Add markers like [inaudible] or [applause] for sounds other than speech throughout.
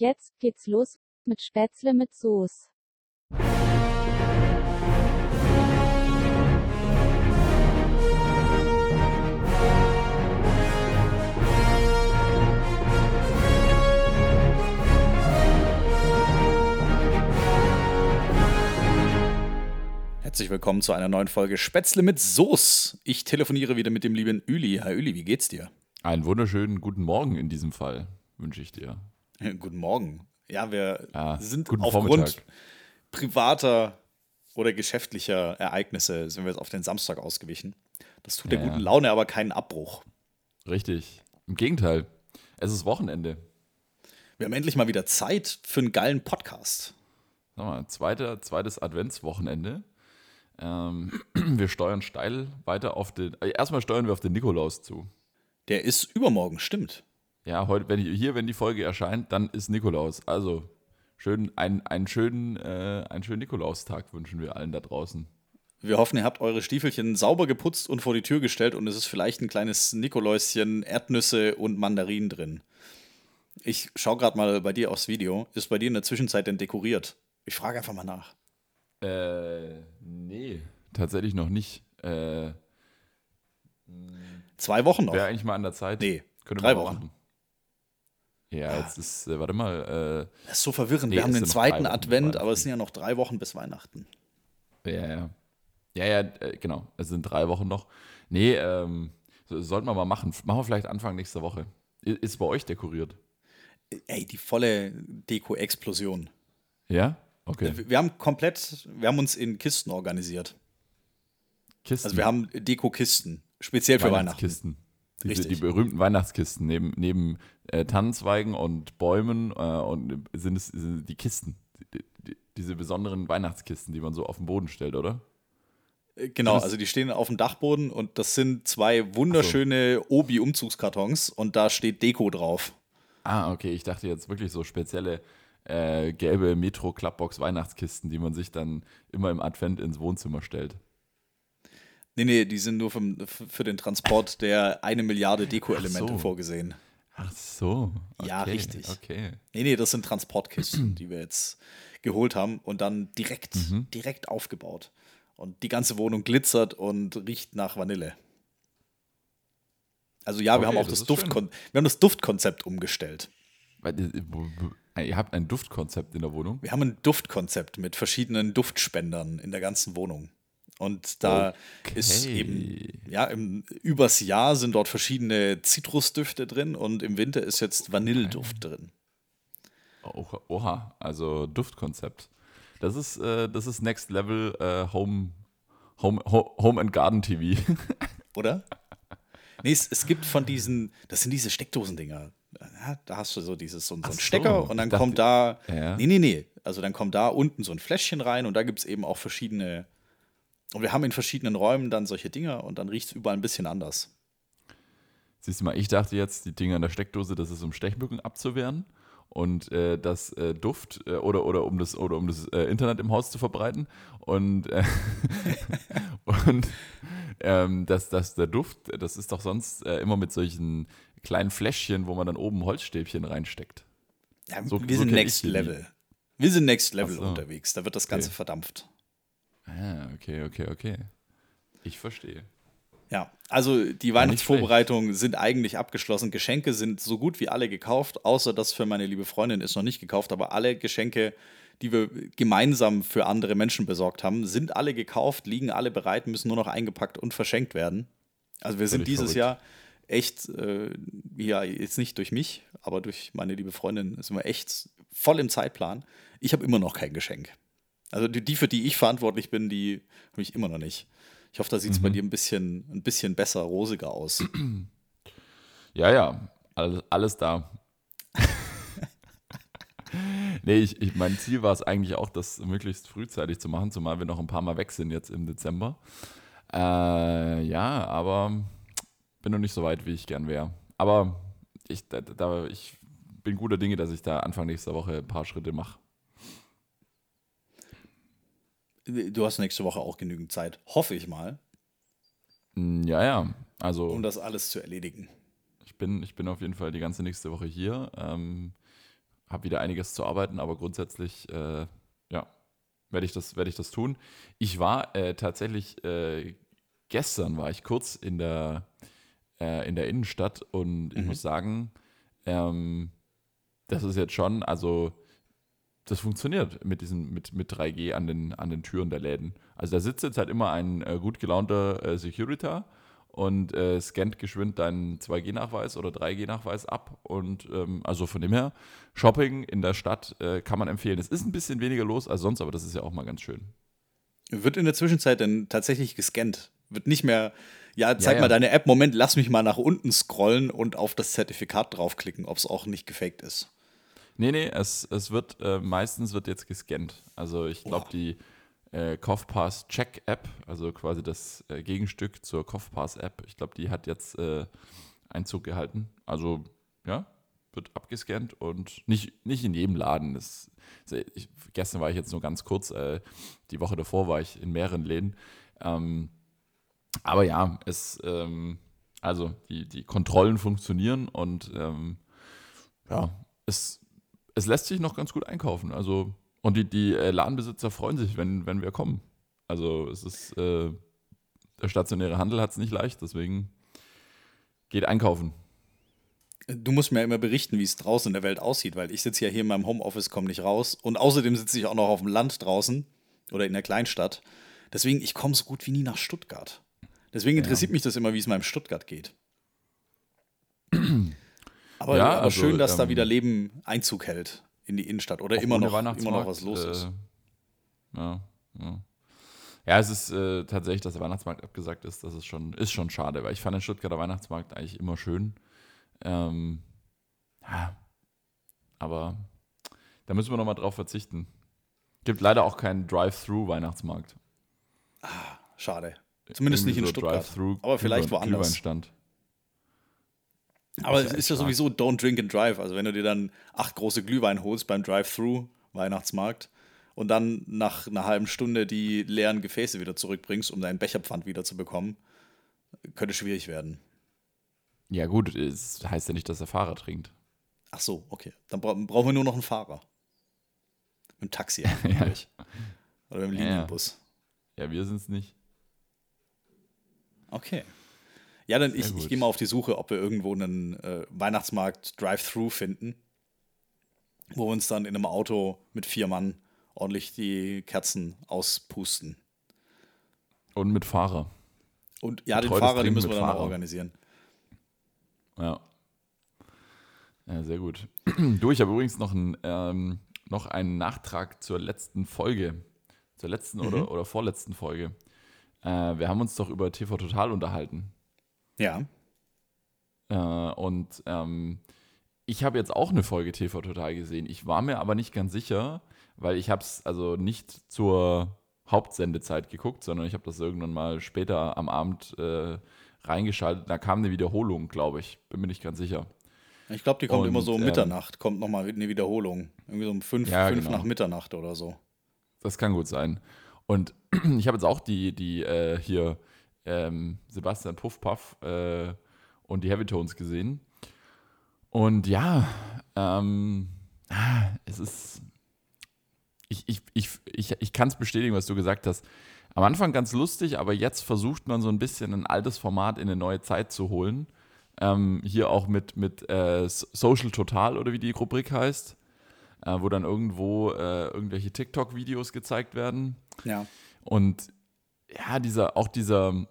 Jetzt geht's los mit Spätzle mit Soße. Herzlich willkommen zu einer neuen Folge Spätzle mit Soße. Ich telefoniere wieder mit dem lieben Üli. Herr Üli, wie geht's dir? Einen wunderschönen guten Morgen in diesem Fall wünsche ich dir. [laughs] Guten Morgen. Ja, wir Ja, sind aufgrund Vormittag. privater oder geschäftlicher Ereignisse sind wir jetzt auf den Samstag ausgewichen. Das tut der Ja, guten. Laune aber keinen Abbruch. Richtig. Im Gegenteil. Es ist Wochenende. Wir haben endlich mal wieder Zeit für einen geilen Podcast. Sag mal, zweiter, zweites Adventswochenende. Ähm, [clears throat] wir steuern steil weiter auf den. Äh, erstmal steuern wir auf den Nikolaus zu. Der ist übermorgen, stimmt. Ja, heute, wenn ich, hier, wenn die Folge erscheint, dann ist Nikolaus. Also schön, ein, einen, schönen, äh, einen schönen Nikolaustag wünschen wir allen da draußen. Wir hoffen, ihr habt eure Stiefelchen sauber geputzt und vor die Tür gestellt und es ist vielleicht ein kleines Nikoläuschen, Erdnüsse und Mandarinen drin. Ich schau gerade mal bei dir aufs Video. Ist bei dir in der Zwischenzeit denn dekoriert? Ich frage einfach mal nach. Äh, nee, tatsächlich noch nicht. Äh, Zwei Wochen noch. Wäre eigentlich mal an der Zeit. Nee, Könnte drei Wochen. machen. Ja, jetzt ist, äh, warte mal, Das ist so verwirrend. Nee, Wir haben den zweiten Advent, aber es sind ja noch drei Wochen bis Weihnachten. äh, ja, ja. Ja, ja, äh, genau. Es sind drei Wochen noch. Nee, ähm, so, sollten wir mal machen. Machen wir vielleicht Anfang nächster Woche. Ist bei euch dekoriert? Ey, die volle Deko-Explosion. Ja? Okay. Wir wir haben komplett, wir haben uns in Kisten organisiert. Kisten. Also wir haben Deko-Kisten, speziell für Weihnachten. Weihnachtskisten. Diese, Richtig. die berühmten Weihnachtskisten. Neben, neben äh, Tannenzweigen und Bäumen äh, und sind es sind die Kisten. Die, die, diese besonderen Weihnachtskisten, die man so auf den Boden stellt, oder? Äh, Genau, also die stehen auf dem Dachboden und das sind zwei wunderschöne Obi-Umzugskartons und da steht Deko drauf. Ah, okay. Ich dachte jetzt wirklich so spezielle äh, gelbe Metro-Clubbox-Weihnachtskisten, die man sich dann immer im Advent ins Wohnzimmer stellt. Nee, nee, die sind nur vom, für den Transport der eine Milliarde Deko-Elemente so. vorgesehen. Ach so. Okay, Ja, richtig. Okay. Nee, nee, das sind Transportkisten, [clears throat] die wir jetzt geholt haben und dann direkt, Mhm. direkt aufgebaut. Und die ganze Wohnung glitzert und riecht nach Vanille. Also ja, wir Okay, haben auch das das. Duftkon wir haben das Duftkonzept umgestellt. Äh, Ihr habt ein Duftkonzept in der Wohnung? Wir haben ein Duftkonzept mit verschiedenen Duftspendern in der ganzen Wohnung. Und da ist Okay. eben, ja, im, übers Jahr sind dort verschiedene Zitrusdüfte drin und im Winter ist jetzt Vanilleduft drin. Oha, also Duftkonzept. Das ist, äh, das ist Next Level äh, Home, Home, Ho- Home and Garden TV. [laughs] Oder? Nee, es, es gibt von diesen, das sind diese Steckdosendinger. Ja, da hast du so dieses so, so einen so, Stecker und dann dachte- kommt da. Ja. Nee, nee, nee. Also dann kommt da unten so ein Fläschchen rein und da gibt es eben auch verschiedene. Und wir haben in verschiedenen Räumen dann solche Dinger und dann riecht es überall ein bisschen anders. Siehst du mal, ich dachte jetzt, die Dinger in der Steckdose, das ist um Stechmücken abzuwehren und äh, das äh, Duft äh, oder, oder um das, oder um das äh, Internet im Haus zu verbreiten und, äh, [laughs] und ähm, das, das, der Duft, das ist doch sonst äh, immer mit solchen kleinen Fläschchen, wo man dann oben Holzstäbchen reinsteckt. Ja, So- wir so sind Next. Level. Wir sind Next Level unterwegs. Da wird das Ganze Okay. verdampft. Ah, okay, okay, okay. Ich verstehe. Ja, also die Weihnachtsvorbereitungen sind eigentlich abgeschlossen. Geschenke sind so gut wie alle gekauft, außer das für meine liebe Freundin ist noch nicht gekauft, aber alle Geschenke, die wir gemeinsam für andere Menschen besorgt haben, sind alle gekauft, liegen alle bereit, müssen nur noch eingepackt und verschenkt werden. Also wir sind Völlig dieses verrückt. Jahr echt, äh, ja, jetzt nicht durch mich, aber durch meine liebe Freundin sind wir echt voll im Zeitplan. Ich habe immer noch kein Geschenk. Also die, für die ich verantwortlich bin, die habe ich immer noch nicht. Ich hoffe, da sieht es Mhm. bei dir ein bisschen, ein bisschen besser, rosiger aus. Ja, ja, alles, alles da. [laughs] nee, ich, ich, mein Ziel war es eigentlich auch, das möglichst frühzeitig zu machen, zumal wir noch ein paar Mal weg sind jetzt im Dezember. Äh, ja, aber bin noch nicht so weit, wie ich gern wäre. Aber ich, da, da, ich bin guter Dinge, dass ich da Anfang nächster Woche ein paar Schritte mache. Du hast nächste Woche auch genügend Zeit, hoffe ich mal, Mm, Ja, ja, also um das alles zu erledigen. ich bin, ich bin auf jeden Fall die ganze nächste Woche hier. Ähm, habe wieder einiges zu arbeiten, aber grundsätzlich, äh, ja, werde ich, das, werd ich das tun. Ich war äh, tatsächlich, äh, gestern war ich kurz in der, äh, in der Innenstadt und ich Mhm. muss sagen, ähm, das ist jetzt schon, also das funktioniert mit diesem, mit, mit 3G an den, an den Türen der Läden. Also da sitzt jetzt halt immer ein äh, gut gelaunter äh, Securitor und äh, scannt geschwind deinen 2G-Nachweis oder 3G-Nachweis ab. Und ähm, also von dem her, Shopping in der Stadt äh, kann man empfehlen. Es ist ein bisschen weniger los als sonst, aber das ist ja auch mal ganz schön. Wird in der Zwischenzeit dann tatsächlich gescannt? Wird nicht mehr, ja, zeig ja. mal deine App, Moment, lass mich mal nach unten scrollen und auf das Zertifikat draufklicken, ob es auch nicht gefaked ist. Nee, nee, es, es wird, äh, meistens wird jetzt gescannt. Also ich glaube, Boah. die äh, Kopfpass Check App, also quasi das äh, Gegenstück zur Kopfpass App, ich glaube, die hat jetzt äh, Einzug gehalten. Also, ja, wird abgescannt und nicht, nicht in jedem Laden. Das, ich, gestern war ich jetzt nur ganz kurz, äh, die Woche davor war ich in mehreren Läden. Ähm, aber ja, es, ähm, also die, die Kontrollen funktionieren und ähm, ja, es, es lässt sich noch ganz gut einkaufen. Also, und die, die äh, Ladenbesitzer freuen sich, wenn, wenn wir kommen. Also es ist, äh, der stationäre Handel hat es nicht leicht, deswegen geht einkaufen. Du musst mir ja immer berichten, wie es draußen in der Welt aussieht, weil ich sitze ja hier in meinem Homeoffice, komme nicht raus. Und außerdem sitze ich auch noch auf dem Land draußen oder in der Kleinstadt. Deswegen, ich komme so gut wie nie nach Stuttgart. Deswegen interessiert mich das immer, wie es meinem Stuttgart geht. [clears throat] Aber, Ja, aber also, schön, dass da ähm, wieder Leben Einzug hält in die Innenstadt oder immer noch, immer noch was los ist. Äh, ja, ja. ja, es ist äh, tatsächlich, dass der Weihnachtsmarkt abgesagt ist, das ist schon, ist schon schade, weil ich fand den Stuttgarter Weihnachtsmarkt eigentlich immer schön. Ähm, ja, aber da müssen wir nochmal drauf verzichten. Gibt leider auch keinen Drive-Thru-Weihnachtsmarkt. Schade. Zumindest nicht in Irgendwie so Stuttgart. Aber vielleicht woanders. Glühweinstand. Aber es ja ist ja sowieso Don't Drink and Drive. Also wenn du dir dann acht große Glühwein holst beim Drive-Thru-Weihnachtsmarkt und dann nach einer halben Stunde die leeren Gefäße wieder zurückbringst, um deinen Becherpfand wieder zu bekommen, könnte schwierig werden. Ja, gut, es heißt ja nicht, dass der Fahrer trinkt. Ach so, okay. Dann bra brauchen wir nur noch einen Fahrer. Mit dem Taxi eigentlich. [laughs] Oder mit dem Ja, ja. Linienbus. Ja, wir sind es nicht. Okay. Ja, dann Sehr ich, ich gehe mal auf die Suche, ob wir irgendwo einen äh, Weihnachtsmarkt Drive-Thru finden, wo wir uns dann in einem Auto mit vier Mann ordentlich die Kerzen auspusten. Und mit Fahrer. Und ja, den Betreutes Fahrer, den müssen wir dann noch Fahrer. organisieren. Ja. Ja, sehr gut. [clears throat] Du, ich habe übrigens noch, ein, ähm, noch einen Nachtrag zur letzten Folge. Zur letzten Mhm. oder, oder vorletzten Folge. Äh, wir haben uns doch über TV Total unterhalten. Ja. Äh, und ähm, ich habe jetzt auch eine Folge TV Total gesehen. Ich war mir aber nicht ganz sicher, weil ich habe es also nicht zur Hauptsendezeit geguckt, sondern ich habe das irgendwann mal später am Abend äh, reingeschaltet. Da kam eine Wiederholung, glaube ich. Bin mir nicht ganz sicher. Ich glaube, die kommt Und, immer so um ähm, Mitternacht, kommt nochmal eine Wiederholung. Irgendwie so um fünf, Ja, fünf genau. nach Mitternacht oder so. Das kann gut sein. Und [clears throat] ich habe jetzt auch die, die äh, hier ähm, Sebastian Puffpaff äh, und die Heavy Tones gesehen. Und ja, ähm, ah, es ist. Ich, ich, ich, ich, ich kann es bestätigen, was du gesagt hast. Am Anfang ganz lustig, aber jetzt versucht man so ein bisschen ein altes Format in eine neue Zeit zu holen. Ähm, hier auch mit, mit äh, Social Total oder wie die Rubrik heißt, äh, wo dann irgendwo äh, irgendwelche TikTok-Videos gezeigt werden. Ja. Und ja, dieser, auch dieser,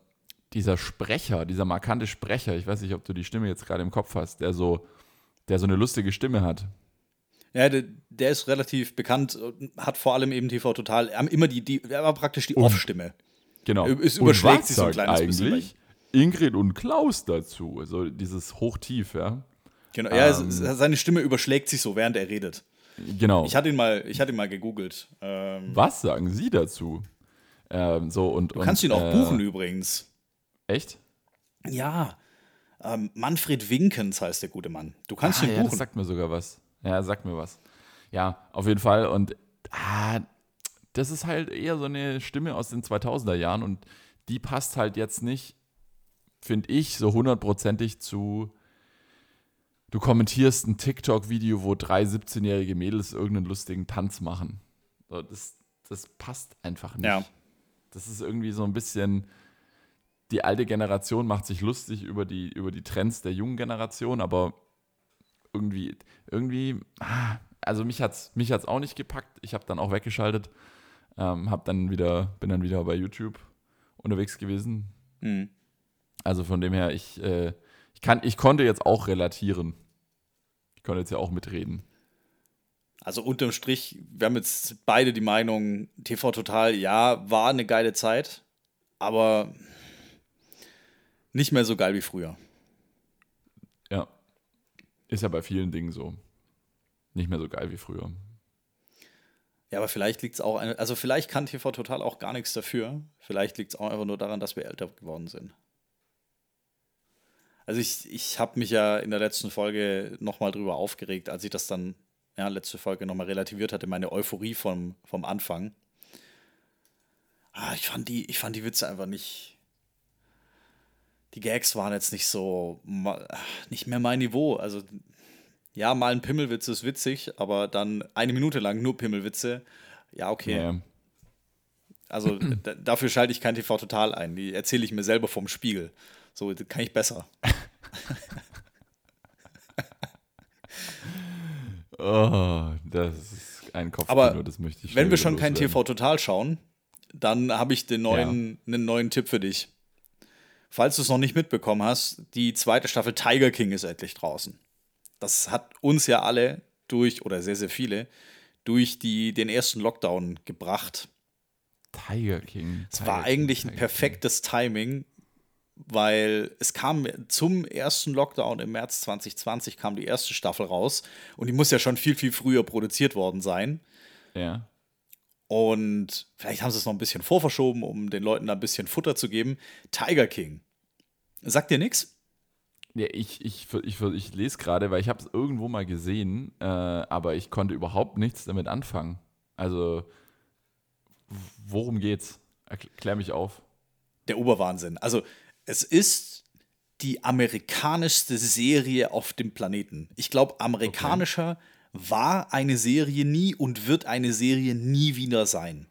dieser Sprecher, dieser markante Sprecher, ich weiß nicht, ob du die Stimme jetzt gerade im Kopf hast, der so, der so eine lustige Stimme hat. Ja, der, der ist relativ bekannt, und hat vor allem eben TV Total, immer die, die, er war praktisch die Und- Off-Stimme. Genau. Es Und überschlägt sich so ein kleines bisschen eigentlich Ingrid und Klaus dazu. Also dieses Hochtief, ja. Genau, ja, Ähm. es, seine Stimme überschlägt sich so, während er redet. Genau. Ich hatte ihn mal, ich hatte ihn mal gegoogelt. Ähm, was sagen Sie dazu? Ähm, so und, du kannst ihn auch äh, buchen übrigens. Echt? Ja. Ähm, Manfred Winkens heißt der gute Mann. Du kannst ah, ihn ja, das buchen. sagt mir sogar was. Ja, sagt mir was. Ja, auf jeden Fall. Und ah, das ist halt eher so eine Stimme aus den 2000er Jahren und die passt halt jetzt nicht, finde ich, so hundertprozentig zu, du kommentierst ein TikTok-Video, wo drei 17-jährige Mädels irgendeinen lustigen Tanz machen. So, das, das passt einfach nicht. Ja. Das ist irgendwie so ein bisschen, die alte Generation macht sich lustig über die, über die Trends der jungen Generation, aber irgendwie, irgendwie, ah, also mich hat's, mich hat's auch nicht gepackt. Ich habe dann auch weggeschaltet, ähm, hab dann wieder, bin dann wieder bei YouTube unterwegs gewesen. Mhm. Also von dem her, ich, äh, ich kann, ich konnte jetzt auch relatieren. Ich konnte jetzt ja auch mitreden. Also unterm Strich, wir haben jetzt beide die Meinung, TV Total, ja, war eine geile Zeit, aber nicht mehr so geil wie früher. Ja. Ist ja bei vielen Dingen so. Nicht mehr so geil wie früher. Ja, aber vielleicht liegt es auch, an- also vielleicht kann TV Total auch gar nichts dafür. Vielleicht liegt es auch einfach nur daran, dass wir älter geworden sind. Also ich, ich habe mich ja in der letzten Folge nochmal drüber aufgeregt, als ich das dann, ja, letzte Folge nochmal relativiert hatte, meine Euphorie vom, vom Anfang. Ah, ich fand die, ich fand die Witze einfach nicht. Die Gags waren jetzt nicht so, nicht mehr mein Niveau. Also ja, mal ein Pimmelwitz ist witzig, aber dann eine Minute lang nur Pimmelwitze. Ja, okay. Ja. Also [clears throat] dafür schalte ich kein TV total ein. Die erzähle ich mir selber vom Spiegel. So kann ich besser. [laughs] Oh, das ist ein Kopf, Aber das möchte ich Wenn wir schon kein. TV total schauen, dann habe ich den neuen, einen neuen Tipp für dich. Falls du es noch nicht mitbekommen hast, die zweite Staffel Tiger King ist endlich draußen. Das hat uns ja alle durch, oder sehr, sehr viele, durch die, den ersten Lockdown gebracht. Tiger King. Es Tiger war King, eigentlich ein Tiger perfektes Timing, weil es kam zum ersten Lockdown im März 2020 kam die erste Staffel raus und die muss ja schon viel, viel früher produziert worden sein. King. Ja. Und vielleicht haben sie es noch ein bisschen vorverschoben, um den Leuten da ein bisschen Futter zu geben. Tiger King. Sagt dir nichts? Ja, ich, ich, ich, ich lese gerade, weil ich habe es irgendwo mal gesehen, äh, aber ich konnte überhaupt nichts damit anfangen. Also, worum geht's? Erkl- Klär mich auf. Der Oberwahnsinn. Also, es ist die amerikanischste Serie auf dem Planeten. Ich glaube, amerikanischer war eine Serie nie und wird eine Serie nie wieder sein.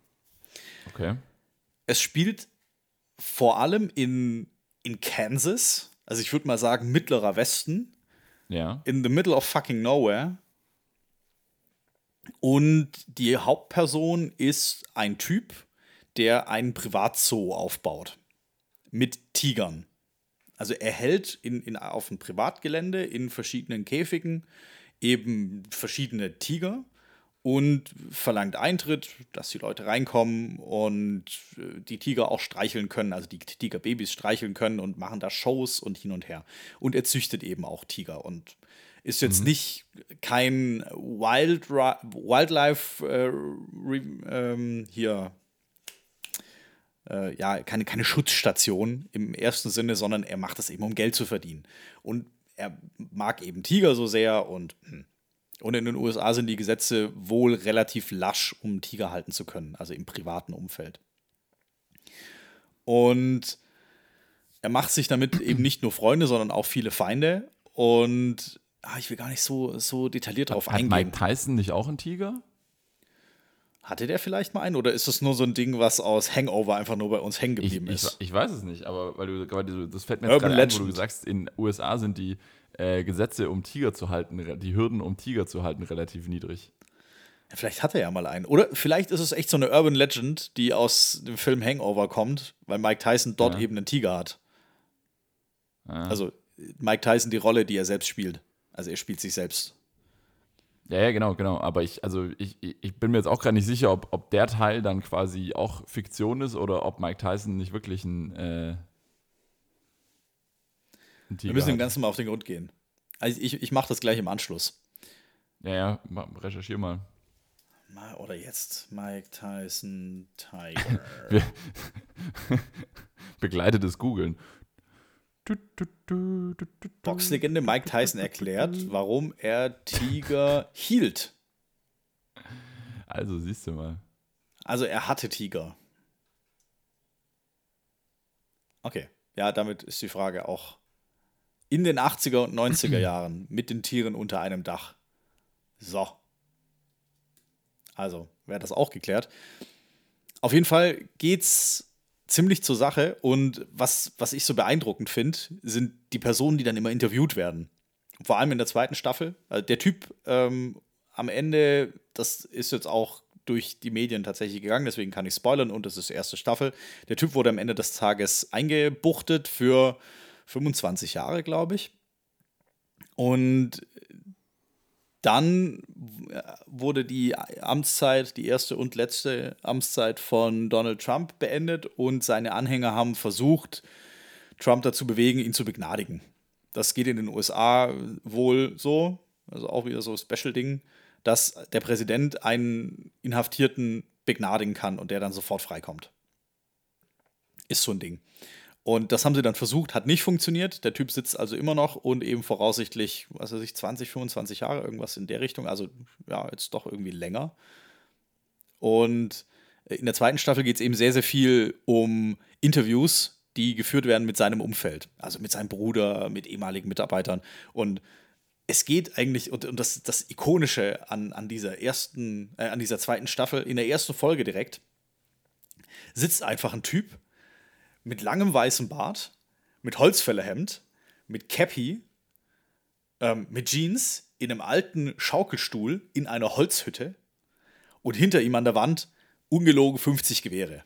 Okay. Es spielt vor allem in, in Kansas, also ich würde mal sagen mittlerer Westen, Ja. in the middle of fucking nowhere. Und die Hauptperson ist ein Typ, der einen Privatzoo aufbaut. Mit Tigern. Also er hält in, in, auf dem Privatgelände in verschiedenen Käfigen eben verschiedene Tiger und verlangt Eintritt, dass die Leute reinkommen und äh, die Tiger auch streicheln können, also die Tigerbabys streicheln können und machen da Shows und hin und her. Und er züchtet eben auch Tiger und ist jetzt nicht kein Wild, Wildlife äh, ähm, hier äh, ja, keine, keine Schutzstation im ersten Sinne, sondern er macht das eben, um Geld zu verdienen. Und er mag eben Tiger so sehr und, hm. und in den USA sind die Gesetze wohl relativ lasch, um Tiger halten zu können, also im privaten Umfeld. Und er macht sich damit [clears throat] eben nicht nur Freunde, sondern auch viele Feinde. Und ah, ich will gar nicht so, so detailliert darauf Hat eingehen. Mike Tyson nicht auch einen Tiger? Hatte der vielleicht mal einen oder ist das nur so ein Ding, was aus Hangover einfach nur bei uns hängen Ich, geblieben ich, ist? ich weiß es nicht, aber weil du gerade so, das fällt mir jetzt gerade ein, wo du sagst, in USA sind die äh, Gesetze, um Tiger zu halten, die Hürden, um Tiger zu halten, relativ niedrig. Ja, Vielleicht hat er ja mal einen. Oder vielleicht ist es echt so eine Urban Legend, die aus dem Film Hangover kommt, weil Mike Tyson dort Ja. eben einen Tiger hat. Ja. Also Mike Tyson die Rolle, die er selbst spielt. Also er spielt sich selbst. Ja, ja, genau, genau. Aber ich, also ich, ich bin mir jetzt auch gerade nicht sicher, ob, ob der Teil dann quasi auch Fiktion ist oder ob Mike Tyson nicht wirklich ein, äh, ein Tiger Wir müssen dem. Ganzen mal auf den Grund gehen. Also ich, ich mache das gleich im Anschluss. Ja, ja, ma- recherchier mal. Mal- Oder jetzt Mike Tyson [laughs] Tiger. [laughs] Begleitetes Googeln. Du, du, du, du, du, du. Boxlegende Mike Tyson erklärt, warum er Tiger hielt. Also, siehst du mal. Also er hatte Tiger. Okay. Ja, damit ist die Frage auch In den 80er und 90er Jahren mit den Tieren unter einem Dach. So. Also, wäre das auch geklärt. Auf jeden Fall geht's ziemlich zur Sache und was, was ich so beeindruckend finde, sind die Personen, die dann immer interviewt werden. Vor allem in der zweiten Staffel. Also der Typ ähm, am Ende, das ist jetzt auch durch die Medien tatsächlich gegangen, deswegen kann ich spoilern und das ist erste Staffel. Der Typ wurde am Ende des Tages eingebuchtet für 25 Jahre, glaube ich. Und dann wurde die Amtszeit, die erste und letzte Amtszeit von Donald Trump beendet und seine Anhänger haben versucht, Trump dazu bewegen, ihn zu begnadigen. Das geht in den USA wohl so, also auch wieder so Special-Ding dass der Präsident einen Inhaftierten begnadigen kann und der dann sofort freikommt. Ist so ein Ding. Und das haben sie dann versucht, hat nicht funktioniert. Der Typ sitzt also immer noch und eben voraussichtlich, was weiß ich, 20, 25 Jahre, irgendwas in der Richtung. Also ja, jetzt doch irgendwie länger. Und in der zweiten Staffel geht es eben sehr, sehr viel um Interviews, die geführt werden mit seinem Umfeld. Also mit seinem Bruder, mit ehemaligen Mitarbeitern. Und es geht eigentlich, und, und das, das Ikonische an, an dieser ersten, äh, an dieser zweiten Staffel, in der ersten Folge direkt, sitzt einfach ein Typ mit langem weißem Bart, mit Holzfällerhemd, mit Cappy, ähm, mit Jeans, in einem alten Schaukelstuhl in einer Holzhütte und hinter ihm an der Wand ungelogen 50 Gewehre.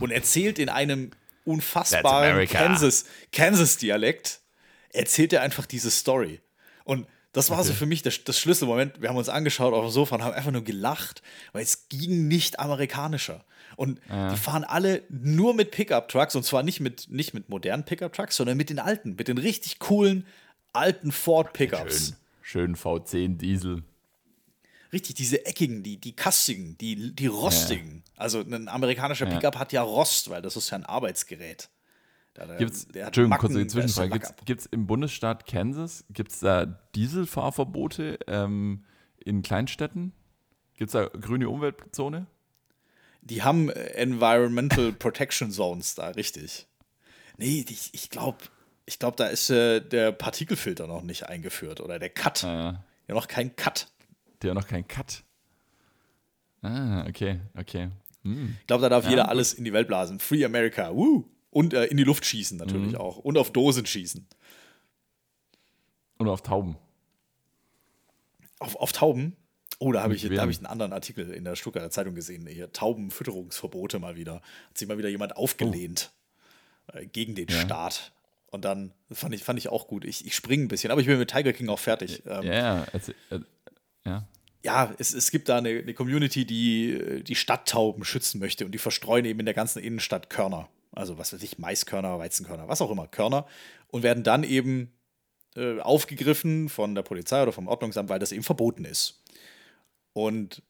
Und erzählt in einem unfassbaren Kansas-Dialekt, Kansas erzählt er einfach diese Story. Und das war okay. so für mich das, das, Schlüsselmoment. Wir haben uns angeschaut auf dem Sofa und haben einfach nur gelacht, weil es ging nicht amerikanischer. Und ja. die fahren alle nur mit Pickup-Trucks und zwar nicht mit, nicht mit modernen Pickup-Trucks, sondern mit den alten, mit den richtig coolen alten Ford-Pickups. Schön, schön V10 Diesel. Richtig, diese eckigen, die, die kastigen, die, die rostigen. Ja. Also ein amerikanischer Pickup ja. hat ja Rost, weil das ist ja ein Arbeitsgerät. Gibt's, Entschuldigung, kurze Zwischenfrage. Gibt es im Bundesstaat Kansas, gibt es da Dieselfahrverbote ähm, in Kleinstädten? Gibt es da grüne Umweltzone? Die haben äh, Environmental [laughs] Protection Zones da, richtig. Nee, ich, ich glaube, ich glaub, da ist äh, der Partikelfilter noch nicht eingeführt oder der Cut. Ah, ja. ja, noch kein Cut. Der noch kein Cut. Ah, okay, okay. Hm. Ich glaube, da darf ja, jeder gut. alles in die Welt blasen. Free America, woo! Und äh, in die Luft schießen natürlich mhm. auch. Und auf Dosen schießen. Und auf Tauben. Auf, auf Tauben? Oh, da habe ich, hab ich einen anderen Artikel in der Stuttgarter Zeitung gesehen. Hier, Taubenfütterungsverbote mal wieder. Hat sich mal wieder jemand aufgelehnt oh. äh, gegen den ja. Staat. Und dann fand ich, fand ich auch gut. Ich, ich springe ein bisschen, aber ich bin mit Tiger King auch fertig. Ähm, ja, äh, ja. Ja, es, es gibt da eine, eine Community, die die Stadttauben schützen möchte und die verstreuen eben in der ganzen Innenstadt Körner also was weiß ich, Maiskörner, Weizenkörner, was auch immer, Körner, und werden dann eben äh, aufgegriffen von der Polizei oder vom Ordnungsamt, weil das eben verboten ist. Und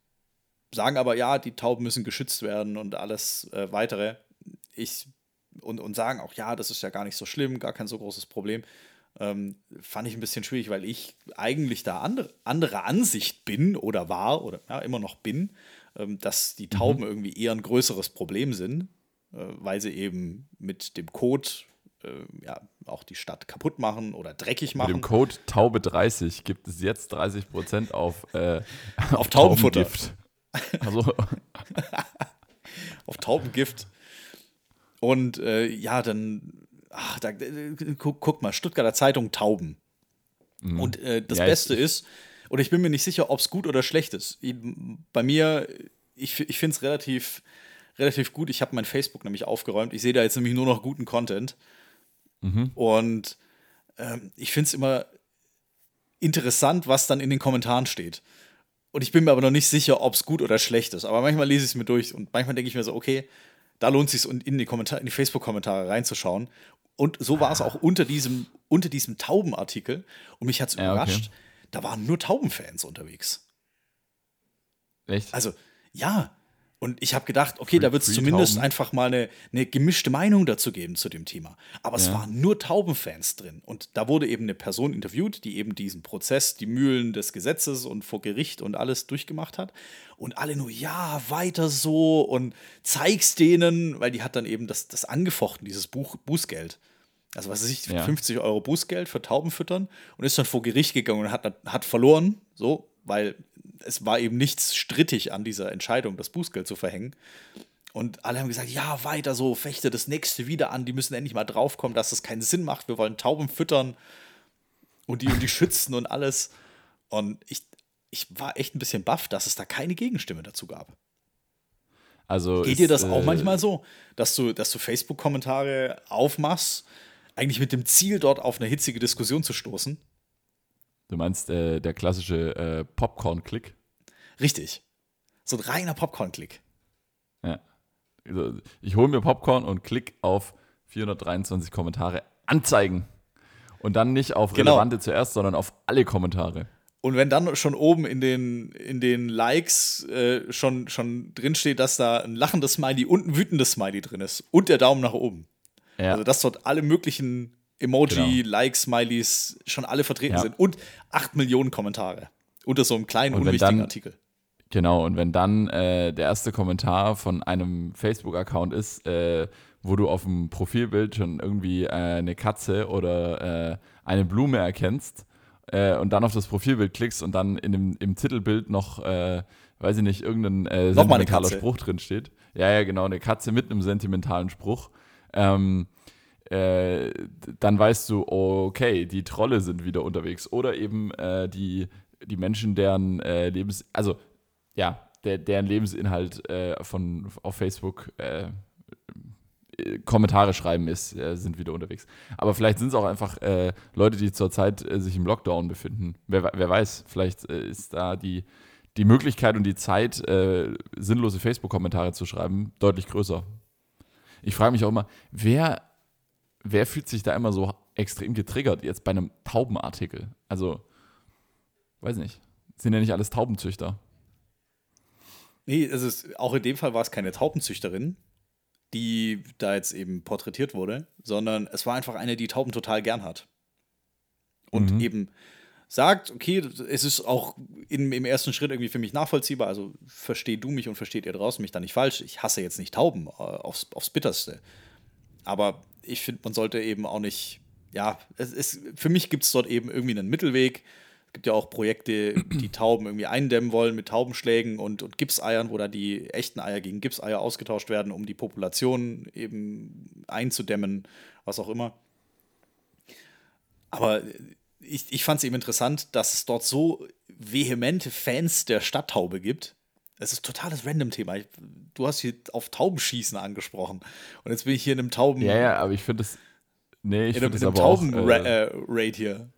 sagen aber, ja, die Tauben müssen geschützt werden und alles äh, weitere. Ich, und, und sagen auch, ja, das ist ja gar nicht so schlimm, gar kein so großes Problem. Ähm, fand ich ein bisschen schwierig, weil ich eigentlich da andere, andere Ansicht bin oder war oder ja, immer noch bin, ähm, dass die Tauben mhm. irgendwie eher ein größeres Problem sind, äh, weil sie eben mit dem Code äh, ja, auch die Stadt kaputt machen oder dreckig machen. Mit dem Code Taube30 gibt es jetzt 30% auf, äh, [laughs] auf, auf Taubenfutter. Also. [laughs] auf Taubengift. Und äh, ja, dann, ach, da, äh, guck, guck, mal, Stuttgarter Zeitung Tauben. Mhm. Und äh, das ja, Beste ist, oder ich bin mir nicht sicher, ob es gut oder schlecht ist. Bei mir, ich, ich finde es relativ relativ gut. Ich habe mein Facebook nämlich aufgeräumt. Ich sehe da jetzt nämlich nur noch guten Content. Mhm. Und ähm, ich finde es immer interessant, was dann in den Kommentaren steht. Und ich bin mir aber noch nicht sicher, ob es gut oder schlecht ist. Aber manchmal lese ich es mir durch und manchmal denke ich mir so, okay, da lohnt es sich in die, Kommentar in die Facebook-Kommentare reinzuschauen. Und so war es auch unter diesem, unter diesem Taubenartikel. Und mich hat es ja, überrascht, okay. da waren nur Taubenfans unterwegs. Echt? Also, ja, und ich habe gedacht, okay, da wird es zumindest Tauben. einfach mal eine, eine, gemischte Meinung dazu geben zu dem Thema. Aber ja. es waren nur Taubenfans drin. Und da wurde eben eine Person interviewt, die eben diesen Prozess, die Mühlen des Gesetzes und vor Gericht und alles durchgemacht hat. Und alle nur, ja, weiter so und zeig's denen, weil die hat dann eben das, das angefochten, dieses Buch, Bußgeld. also was weiß ich, Ja. 50 Euro Bußgeld für Tauben füttern und ist dann vor Gericht gegangen und hat, hat verloren, so, weil es war eben nichts strittig an dieser Entscheidung, das Bußgeld zu verhängen. Und alle haben gesagt, ja, weiter so, fechte das nächste wieder an, die müssen endlich mal draufkommen, dass das keinen Sinn macht, wir wollen Tauben füttern und die und die schützen und alles. Und ich, ich war echt ein bisschen baff, dass es da keine Gegenstimme dazu gab. Also Geht ist, dir das auch äh, manchmal so, dass du, dass du Facebook-Kommentare aufmachst, eigentlich mit dem Ziel, dort auf eine hitzige Diskussion zu stoßen? Du meinst äh, der klassische äh, Popcorn-Klick? Richtig. So ein reiner Popcorn-Klick. Ja. Also, ich hole mir Popcorn und klick auf 423 Kommentare anzeigen. Und dann nicht auf Genau. relevante zuerst, sondern auf alle Kommentare. Und wenn dann schon oben in den, in den Likes äh, schon, schon drinsteht, dass da ein lachendes Smiley und ein wütendes Smiley drin ist und der Daumen nach oben. Ja. Also, dass dort alle möglichen Emoji, Like-Smileys schon alle vertreten Ja. sind und 8 Millionen Kommentare unter so einem kleinen, unwichtigen dann- Artikel. Genau, und wenn dann äh, der erste Kommentar von einem Facebook-Account ist, äh, wo du auf dem Profilbild schon irgendwie äh, eine Katze oder äh, eine Blume erkennst äh, und dann auf das Profilbild klickst und dann in dem, im Titelbild noch, äh, weiß ich nicht, irgendein äh, sentimentaler. Spruch drin steht. Ja, ja, genau, eine Katze mit einem sentimentalen Spruch. Ähm, äh, dann weißt du, okay, die Trolle sind wieder unterwegs. Oder eben äh, die, die Menschen, deren äh, Lebens... Also, ja, der, deren Lebensinhalt äh, von, auf Facebook äh, Kommentare schreiben ist, sind wieder unterwegs. Aber vielleicht sind es auch einfach Leute, die zurzeit sich im Lockdown befinden. Wer, we- wer weiß, vielleicht ist da die, die Möglichkeit und die Zeit, sinnlose Facebook-Kommentare zu schreiben, deutlich größer. Ich frage mich auch immer, wer, wer fühlt sich da immer so extrem getriggert jetzt bei einem Taubenartikel? Also, weiß nicht. Sind ja nicht alles Taubenzüchter. Nee, es ist, auch in dem Fall war es keine Taubenzüchterin, die da jetzt eben porträtiert wurde, sondern es war einfach eine, die Tauben total gern hat. Und Mhm. eben sagt, okay, es ist auch in, im ersten Schritt irgendwie für mich nachvollziehbar, also versteh du mich und versteht ihr draußen mich da nicht falsch. Ich hasse jetzt nicht Tauben äh, aufs, aufs Bitterste. Aber ich finde, man sollte eben auch nicht, ja, es ist, für mich gibt es dort eben irgendwie einen Mittelweg. Es gibt ja auch Projekte, die [clears throat] Tauben irgendwie eindämmen wollen mit Taubenschlägen und, und Gipseiern, wo da die echten Eier gegen Gipseier ausgetauscht werden, um die Population eben einzudämmen, was auch immer. Aber ich, ich fand es eben interessant, dass es dort so vehemente Fans der Stadttaube gibt. Es ist totales Random-Thema. Ich- Du hast hier auf Taubenschießen angesprochen. Und jetzt bin ich hier in einem Tauben, Ja, ja, aber ich finde das. Nee, ich in einem, finde in das einem aber auch. Tauben-Raid Äh, äh, hier.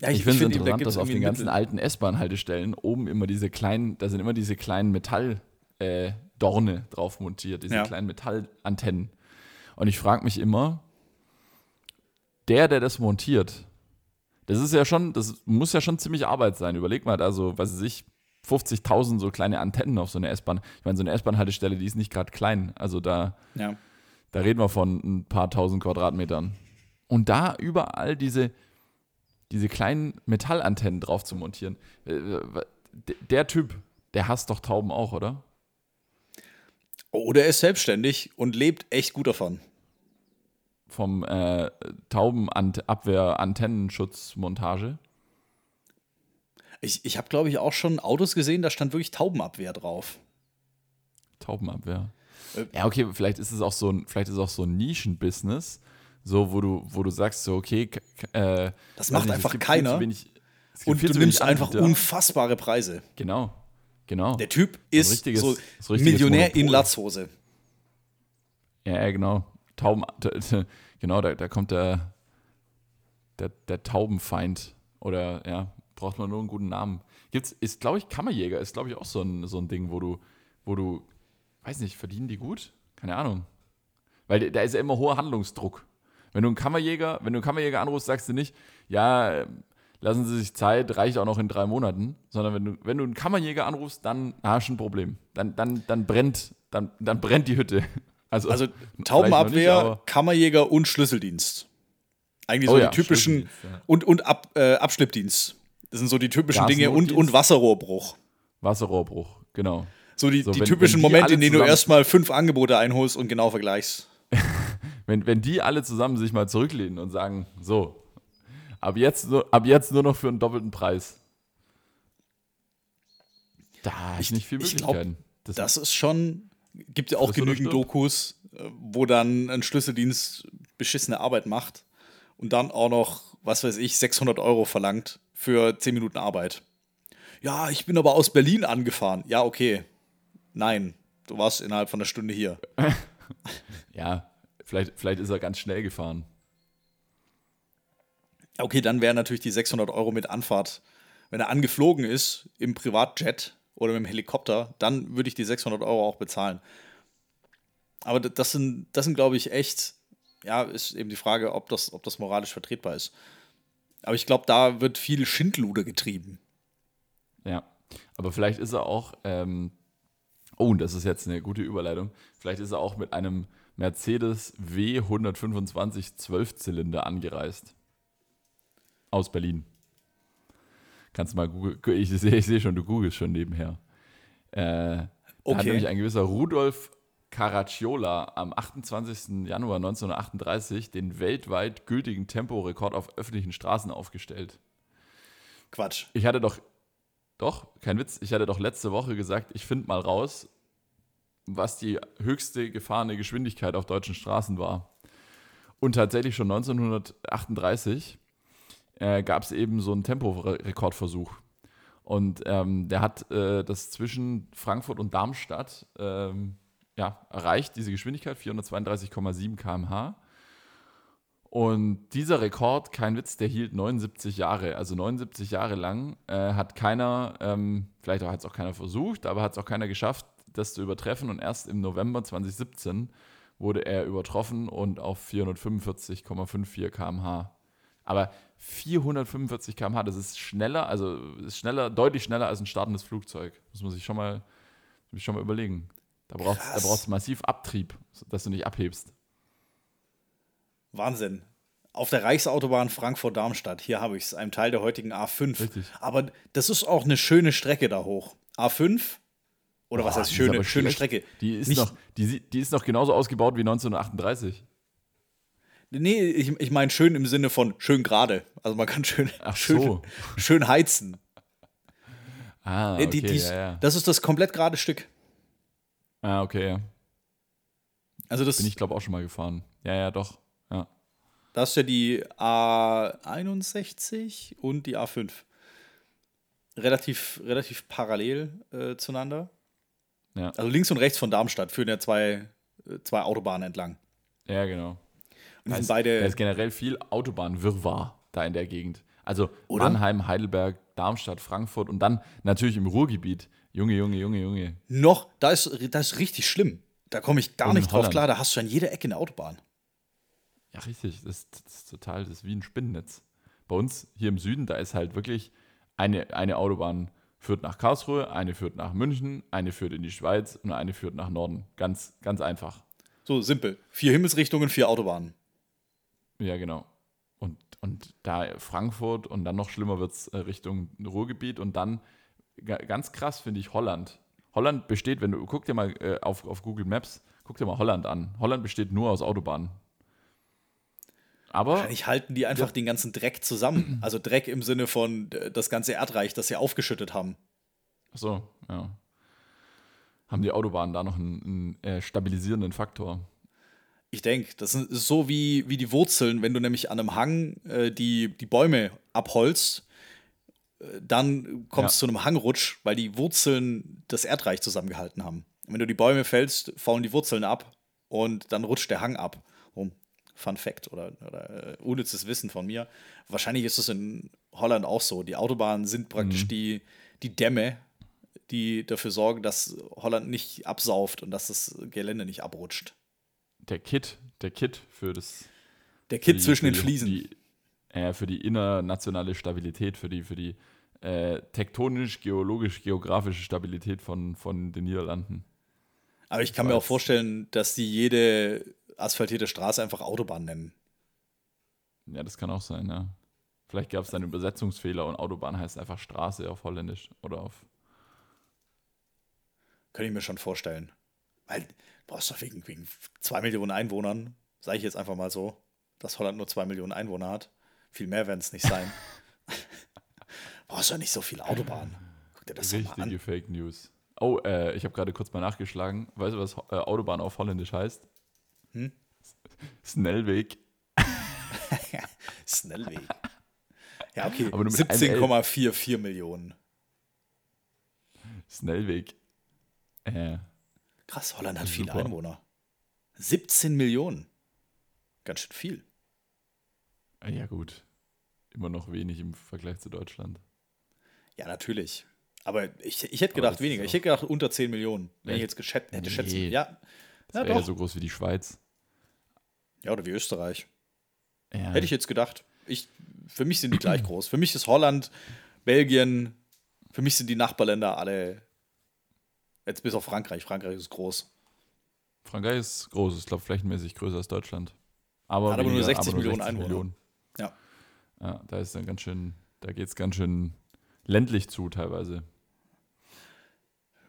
Ja, ich finde es find interessant, dass auf den ganzen Mittel. alten S-Bahn-Haltestellen oben immer diese kleinen, da sind immer diese kleinen Metall- äh, drauf montiert, diese Ja. kleinen Metallantennen. Und ich frage mich immer, der, der das montiert, das ist ja schon, das muss ja schon ziemlich Arbeit sein. Überleg mal, also, was weiß ich, 50.000 so kleine Antennen auf so eine S-Bahn. Ich meine, so eine S-Bahn-Haltestelle, die ist nicht gerade klein. Also da, Ja. da reden wir von ein paar tausend Quadratmetern. Und da überall diese, diese kleinen Metallantennen drauf zu montieren. äh, äh, Der Typ, der hasst doch Tauben auch, oder? Oder er ist selbstständig und lebt echt gut davon. Vom äh, Taubenabwehr-Antennenschutzmontage. Ich, ich habe, glaube ich, auch schon Autos gesehen, da stand wirklich Taubenabwehr drauf. Taubenabwehr. Äh, Ja, okay, vielleicht ist es auch so ein, vielleicht ist es auch so ein Nischenbusiness, so wo du, wo du sagst, so, okay, äh, Das macht nicht, einfach keiner. wenig- Und du nimmst einfach Anbieter. unfassbare Preise. Genau, genau. Der Typ ist so richtiges Millionär in Monopol. Latzhose. Ja, ja, genau. Tauben, [laughs] genau, da, da kommt der, der, der Taubenfeind. Oder ja, braucht man nur einen guten Namen. Gibt's, ist, glaube ich, Kammerjäger ist, glaube ich, auch so ein, so ein Ding, wo du, wo du, weiß nicht, verdienen die gut? Keine Ahnung. Weil da ist ja immer hoher Handlungsdruck. Wenn du einen Kammerjäger, wenn du einen Kammerjäger anrufst, sagst du nicht, ja, lassen Sie sich Zeit, reicht auch noch in drei Monaten, sondern wenn du, wenn du einen Kammerjäger anrufst, dann hast du ein Problem. Dann, dann, dann brennt, dann, dann brennt die Hütte. [laughs] Also, Also nicht, Taubenabwehr, aber- Kammerjäger und Schlüsseldienst. Eigentlich Oh so ja, die typischen ja. und, und Ab, äh, Abschleppdienst. Das sind so die typischen Dinge und, und Wasserrohrbruch. Wasserrohrbruch, genau. So die, So, die wenn- typischen wenn die Momente, in denen du erstmal fünf Angebote einholst und genau vergleichst. [laughs] wenn, wenn die alle zusammen sich mal zurücklehnen und sagen, so, ab jetzt, nur, ab jetzt nur noch für einen doppelten Preis. Da ist nicht viel ich Möglichkeiten. glaub, Das ist schon, gibt ja auch genügend. Dokus, äh, wo dann ein Schlüsseldienst beschissene Arbeit macht und dann auch noch, was weiß ich, 600 Euro verlangt für 10 Minuten Arbeit. Ja, ich bin aber aus Berlin angefahren. Ja, okay. Nein, du warst innerhalb von einer Stunde hier. [laughs] Ja, vielleicht, vielleicht ist er ganz schnell gefahren. Okay, dann wären natürlich die 600 Euro mit Anfahrt. Wenn er angeflogen ist im Privatjet oder mit dem Helikopter, dann würde ich die 600 Euro auch bezahlen. Aber das sind, das sind glaube ich, echt, ja, ist eben die Frage, ob das, ob das moralisch vertretbar ist. Aber ich glaube, da wird viel Schindluder getrieben. Ja, aber vielleicht ist er auch, ähm, oh, und das ist jetzt eine gute Überleitung, vielleicht ist er auch mit einem Mercedes W125 Zwölfzylinder angereist. Aus Berlin. Kannst du mal googeln, ich sehe ich seh schon, du googelst schon nebenher. Äh, Da hat Okay. nämlich ein gewisser Rudolf Caracciola am 28. Januar 1938 den weltweit gültigen Temporekord auf öffentlichen Straßen aufgestellt. Quatsch. Ich hatte doch, doch, kein Witz, ich hatte doch letzte Woche gesagt, ich finde mal raus, was die höchste gefahrene Geschwindigkeit auf deutschen Straßen war. Und tatsächlich schon 1938 äh, gab es eben so einen Temporekordversuch. Und ähm, der hat äh, das zwischen Frankfurt und Darmstadt ähm, ja, erreicht, diese Geschwindigkeit, 432,7 km/h. Und dieser Rekord, kein Witz, der hielt 79 Jahre. Also 79 Jahre lang äh, hat keiner, ähm, vielleicht hat es auch keiner versucht, aber hat es auch keiner geschafft, das zu übertreffen. Und erst im November 2017 wurde er übertroffen und auf 445,54 km/h. Aber 445 km/h, das ist schneller, also ist schneller, deutlich schneller als ein startendes Flugzeug. Muss man sich schon mal, sich schon mal überlegen. Da brauchst, da brauchst du massiv Abtrieb, dass du nicht abhebst. Wahnsinn. Auf der Reichsautobahn Frankfurt-Darmstadt, hier habe ich es, einem Teil der heutigen A5. Richtig. Aber das ist auch eine schöne Strecke da hoch. A5? Oder was Boah, heißt die ist schöne, schöne. Strecke? Die ist, Nicht- noch, die, die ist noch genauso ausgebaut wie 1938. Nee, ich, ich meine schön im Sinne von schön gerade. Also man kann schön, Ach schön, so. schön heizen. Ah, okay, die, die, ja, ja. Das ist das komplett gerade Stück. Ah, okay, ja. Also das, Bin ich, glaube auch schon mal gefahren. Ja, ja, doch. Ja. das ist ja die A61 und die A5. Relativ, relativ parallel äh, zueinander. Ja. Also links und rechts von Darmstadt führen ja zwei, äh, zwei Autobahnen entlang. ja, genau. Und Da sind ist, beide. da ist generell viel Autobahnwirrwarr da in der Gegend. Also Oder? Mannheim, Heidelberg, Darmstadt, Frankfurt und dann natürlich im Ruhrgebiet. Junge, Junge, Junge, Junge. Noch, da ist, das ist richtig schlimm. Da komme ich gar Und nicht drauf Holland. klar. Da hast du an jeder Ecke eine Autobahn. Ja, richtig. Das, das ist total, das ist wie ein Spinnennetz. Bei uns hier im Süden, da ist halt wirklich eine, eine Autobahn führt nach Karlsruhe, eine führt nach München, eine führt in die Schweiz und eine führt nach Norden. Ganz, ganz einfach. So simpel. Vier Himmelsrichtungen, vier Autobahnen. Ja, genau. Und, und da Frankfurt und dann noch schlimmer wird es Richtung Ruhrgebiet und dann ganz krass finde ich Holland. Holland besteht, wenn du, guck dir mal äh, auf, auf Google Maps, guck dir mal Holland an. Holland besteht nur aus Autobahnen. Aber Wahrscheinlich halten die einfach den ganzen Dreck zusammen. Also Dreck im Sinne von äh, das ganze Erdreich, das sie aufgeschüttet haben. Ach so, ja. Haben die Autobahnen da noch einen, einen äh, stabilisierenden Faktor? Ich denke, das ist so wie, wie die Wurzeln, wenn du nämlich an einem Hang äh, die, die Bäume abholzt, dann kommst du Ja. zu einem Hangrutsch, weil die Wurzeln das Erdreich zusammengehalten haben. Wenn du die Bäume fällst, faulen die Wurzeln ab und dann rutscht der Hang ab. Oh, Fun Fact oder, oder äh, unnützes Wissen von mir. Wahrscheinlich ist es in Holland auch so. Die Autobahnen sind praktisch die, die Dämme, die dafür sorgen, dass Holland nicht absauft und dass das Gelände nicht abrutscht. Der Kit, der Kit für das Der Kit die- zwischen den Fliesen. Die, äh, für die innernationale Stabilität, für die, für die äh, tektonisch, geologisch, geografische Stabilität von, von den Niederlanden. Aber ich kann mir auch vorstellen, dass die jede asphaltierte Straße einfach Autobahn nennen. Ja, das kann auch sein, ja. Vielleicht gab es einen Übersetzungsfehler und Autobahn heißt einfach Straße auf Holländisch oder auf. Könnte ich mir schon vorstellen. Weil du brauchst doch wegen, wegen zwei Millionen Einwohnern Sage ich jetzt einfach mal so, dass Holland nur zwei Millionen Einwohner hat. Viel mehr werden es nicht sein. [laughs] Brauchst ja nicht so viel Autobahn. Guck dir das doch mal Richtige an. Fake News. Oh, äh, ich habe gerade kurz mal nachgeschlagen. Weißt du, was äh, Autobahn auf Holländisch heißt? Hm? Snellweg. [laughs] Schnellweg. Ja, okay. Aber nur mit einem L. 17,44 Millionen. Snellweg. Äh, Krass, Holland hat viele Super. Einwohner. 17 Millionen. Ganz schön viel. ja, gut. Immer noch wenig im Vergleich zu Deutschland. Ja, natürlich. Aber ich, ich hätte Aber gedacht weniger. Ich hätte gedacht unter 10 Millionen. Wenn ich Echt? jetzt geschätzt hätte Nee. schätzen. Ja, Das ja wäre ja so groß wie die Schweiz. Ja, oder wie Österreich. Ja. Hätte ich jetzt gedacht. Ich, für mich sind die gleich groß. Für mich ist Holland, Belgien, für mich sind die Nachbarländer alle. Jetzt bis auf Frankreich. Frankreich ist groß. Frankreich ist groß, ich glaube flächenmäßig größer als Deutschland. Aber, Hat aber nur weniger, 60 Millionen Einwohner. Ja. Ja, da ist dann ganz schön, da geht es ganz schön ländlich zu teilweise.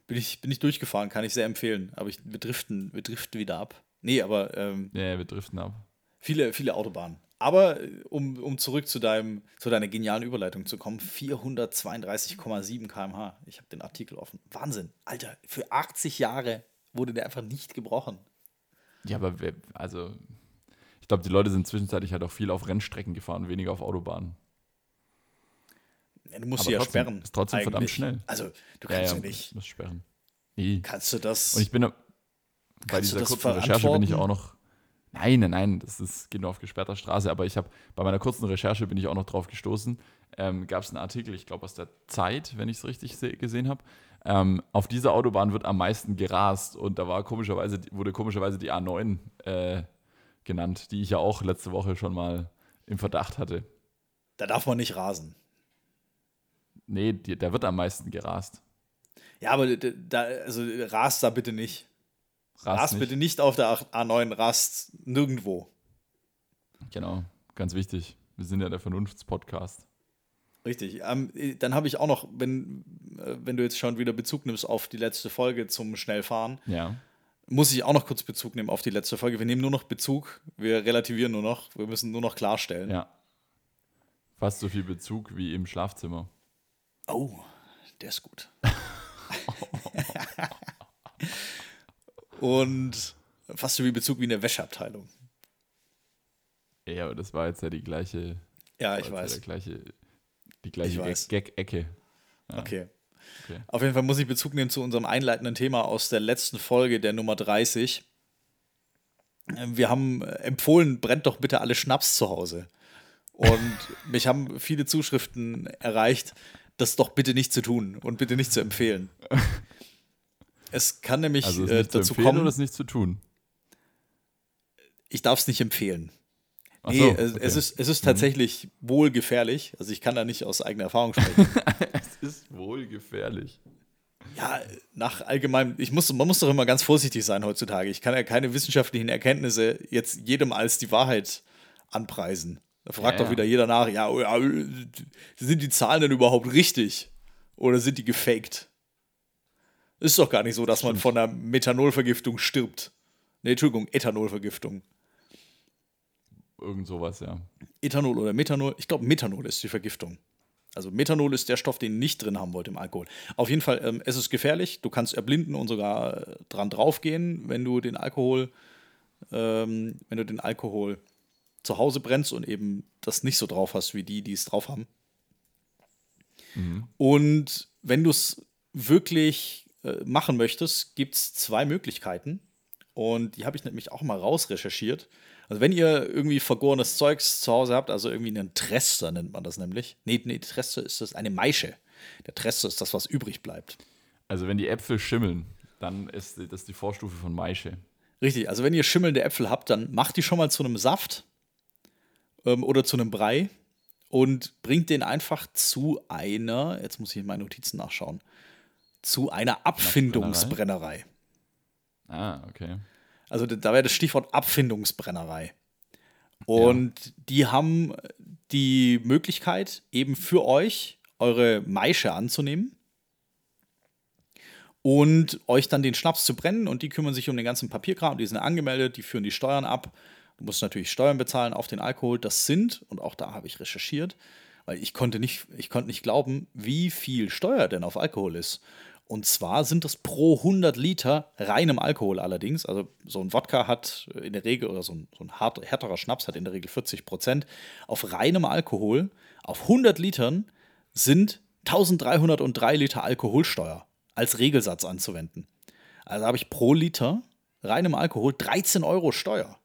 Bin ich, bin ich durchgefahren, kann ich sehr empfehlen. Aber ich, wir, driften, wir driften wieder ab. Nee, aber ähm, Ja, wir driften ab. viele, viele Autobahnen. Aber äh, um, um zurück zu, deinem, zu deiner genialen Überleitung zu kommen, 432,7 km/h. Ich habe den Artikel offen. Wahnsinn. Alter, für 80 Jahre wurde der einfach nicht gebrochen. Ja, aber wer, also, ich glaube, die Leute sind zwischenzeitlich halt auch viel auf Rennstrecken gefahren, weniger auf Autobahnen. Ja, du musst Aber sie ja trotzdem- sperren. ist trotzdem verdammt eigentlich. schnell. Also, du Ja, kannst ja, ja, nicht. muss sperren. Nee. Kannst du das. Und ich bin bei dieser kurzen Recherche bin ich auch noch. Nein, nein, nein, das ist, geht nur auf gesperrter Straße, aber ich habe bei meiner kurzen Recherche bin ich auch noch drauf gestoßen. Ähm, Gab es einen Artikel, ich glaube aus der Zeit, wenn ich es richtig se- gesehen habe. Ähm, auf dieser Autobahn wird am meisten gerast und da war komischerweise, wurde komischerweise die A9 äh, genannt, die ich ja auch letzte Woche schon mal im Verdacht hatte. da darf man nicht rasen. Nee, da wird am meisten gerast. Ja, aber da, also rast da bitte nicht. Rast Rast nicht. bitte nicht auf der A9, rast nirgendwo. Genau, ganz wichtig. Wir sind ja der Vernunftspodcast. Richtig. Ähm, dann habe ich auch noch, wenn, äh, wenn du jetzt schon wieder Bezug nimmst auf die letzte Folge zum Schnellfahren, Ja. muss ich auch noch kurz Bezug nehmen auf die letzte Folge. Wir nehmen nur noch Bezug, wir relativieren nur noch, wir müssen nur noch klarstellen. Ja. Fast so viel Bezug wie im Schlafzimmer. Oh, der ist gut. Und fast so viel Bezug wie in der Wäscheabteilung. Ja, aber das war jetzt ja die gleiche. Ja, ich weiß. Ja gleiche, die gleiche Gag-Ecke. Okay. Okay. Auf jeden Fall muss ich Bezug nehmen zu unserem einleitenden Thema aus der letzten Folge, der Nummer 30. Ähm, Wir haben äh, empfohlen, brennt doch bitte alle Schnaps zu Hause. Und [laughs] mich haben viele Zuschriften erreicht, das doch bitte nicht zu tun und bitte nicht zu empfehlen. [laughs] Es kann nämlich Also äh, dazu empfehlen kommen, oder es nicht zu tun. ich darf es nicht empfehlen. Ach Nee, so, es, okay. es, ist, es ist tatsächlich wohl gefährlich. Also ich kann da nicht aus eigener Erfahrung sprechen. [laughs] es ist wohl gefährlich. Ja, nach allgemein, ich muss, man muss doch immer ganz vorsichtig sein heutzutage. Ich kann ja keine wissenschaftlichen Erkenntnisse jetzt jedem als die Wahrheit anpreisen. Da fragt Ja, doch wieder jeder nach, ja, oh ja, sind die Zahlen denn überhaupt richtig? Oder sind die gefaked? Ist doch gar nicht so, dass man von einer Methanolvergiftung stirbt. Nee, Entschuldigung, Ethanolvergiftung. Irgend sowas, ja. Ethanol oder Methanol. Ich glaube, Methanol ist die Vergiftung. Also Methanol ist der Stoff, den ihr nicht drin haben wollt im Alkohol. Auf jeden Fall, ähm, es ist gefährlich. Du kannst erblinden und sogar äh, dran draufgehen, wenn du den Alkohol, ähm, wenn du den Alkohol zu Hause brennst und eben das nicht so drauf hast wie die, die es drauf haben. Und wenn du es wirklich äh, machen möchtest, gibt es zwei Möglichkeiten. Und die habe ich nämlich auch mal rausrecherchiert. Also wenn ihr irgendwie vergorenes Zeugs zu Hause habt, also irgendwie einen Trester nennt man das nämlich. Nee, nee, Trester ist das eine Maische. Der Trester ist das, was übrig bleibt. Also wenn die Äpfel schimmeln, dann ist das die Vorstufe von Maische. Richtig, also wenn ihr schimmelnde Äpfel habt, dann macht die schon mal zu einem Saft ähm, oder zu einem Brei und bringt den einfach zu einer, jetzt muss ich in meine Notizen nachschauen, zu einer Abfindungsbrennerei. Ah, okay. Also da wäre das Stichwort Abfindungsbrennerei. Und die haben die Möglichkeit, eben für euch eure Maische anzunehmen und euch dann den Schnaps zu brennen. Und die kümmern sich um den ganzen Papierkram, die sind angemeldet, die führen die Steuern ab Du musst natürlich Steuern bezahlen auf den Alkohol. Das sind, und auch da habe ich recherchiert, weil ich konnte nicht, ich konnte nicht glauben, wie viel Steuer denn auf Alkohol ist. Und zwar sind das pro 100 Liter reinem Alkohol allerdings. Also so ein Wodka hat in der Regel, oder so ein, so ein hart, härterer Schnaps hat in der Regel 40 Prozent. Auf reinem Alkohol, auf 100 Litern sind 1303 Liter Alkoholsteuer als Regelsatz anzuwenden. Also habe ich pro Liter reinem Alkohol 13 Euro Steuer.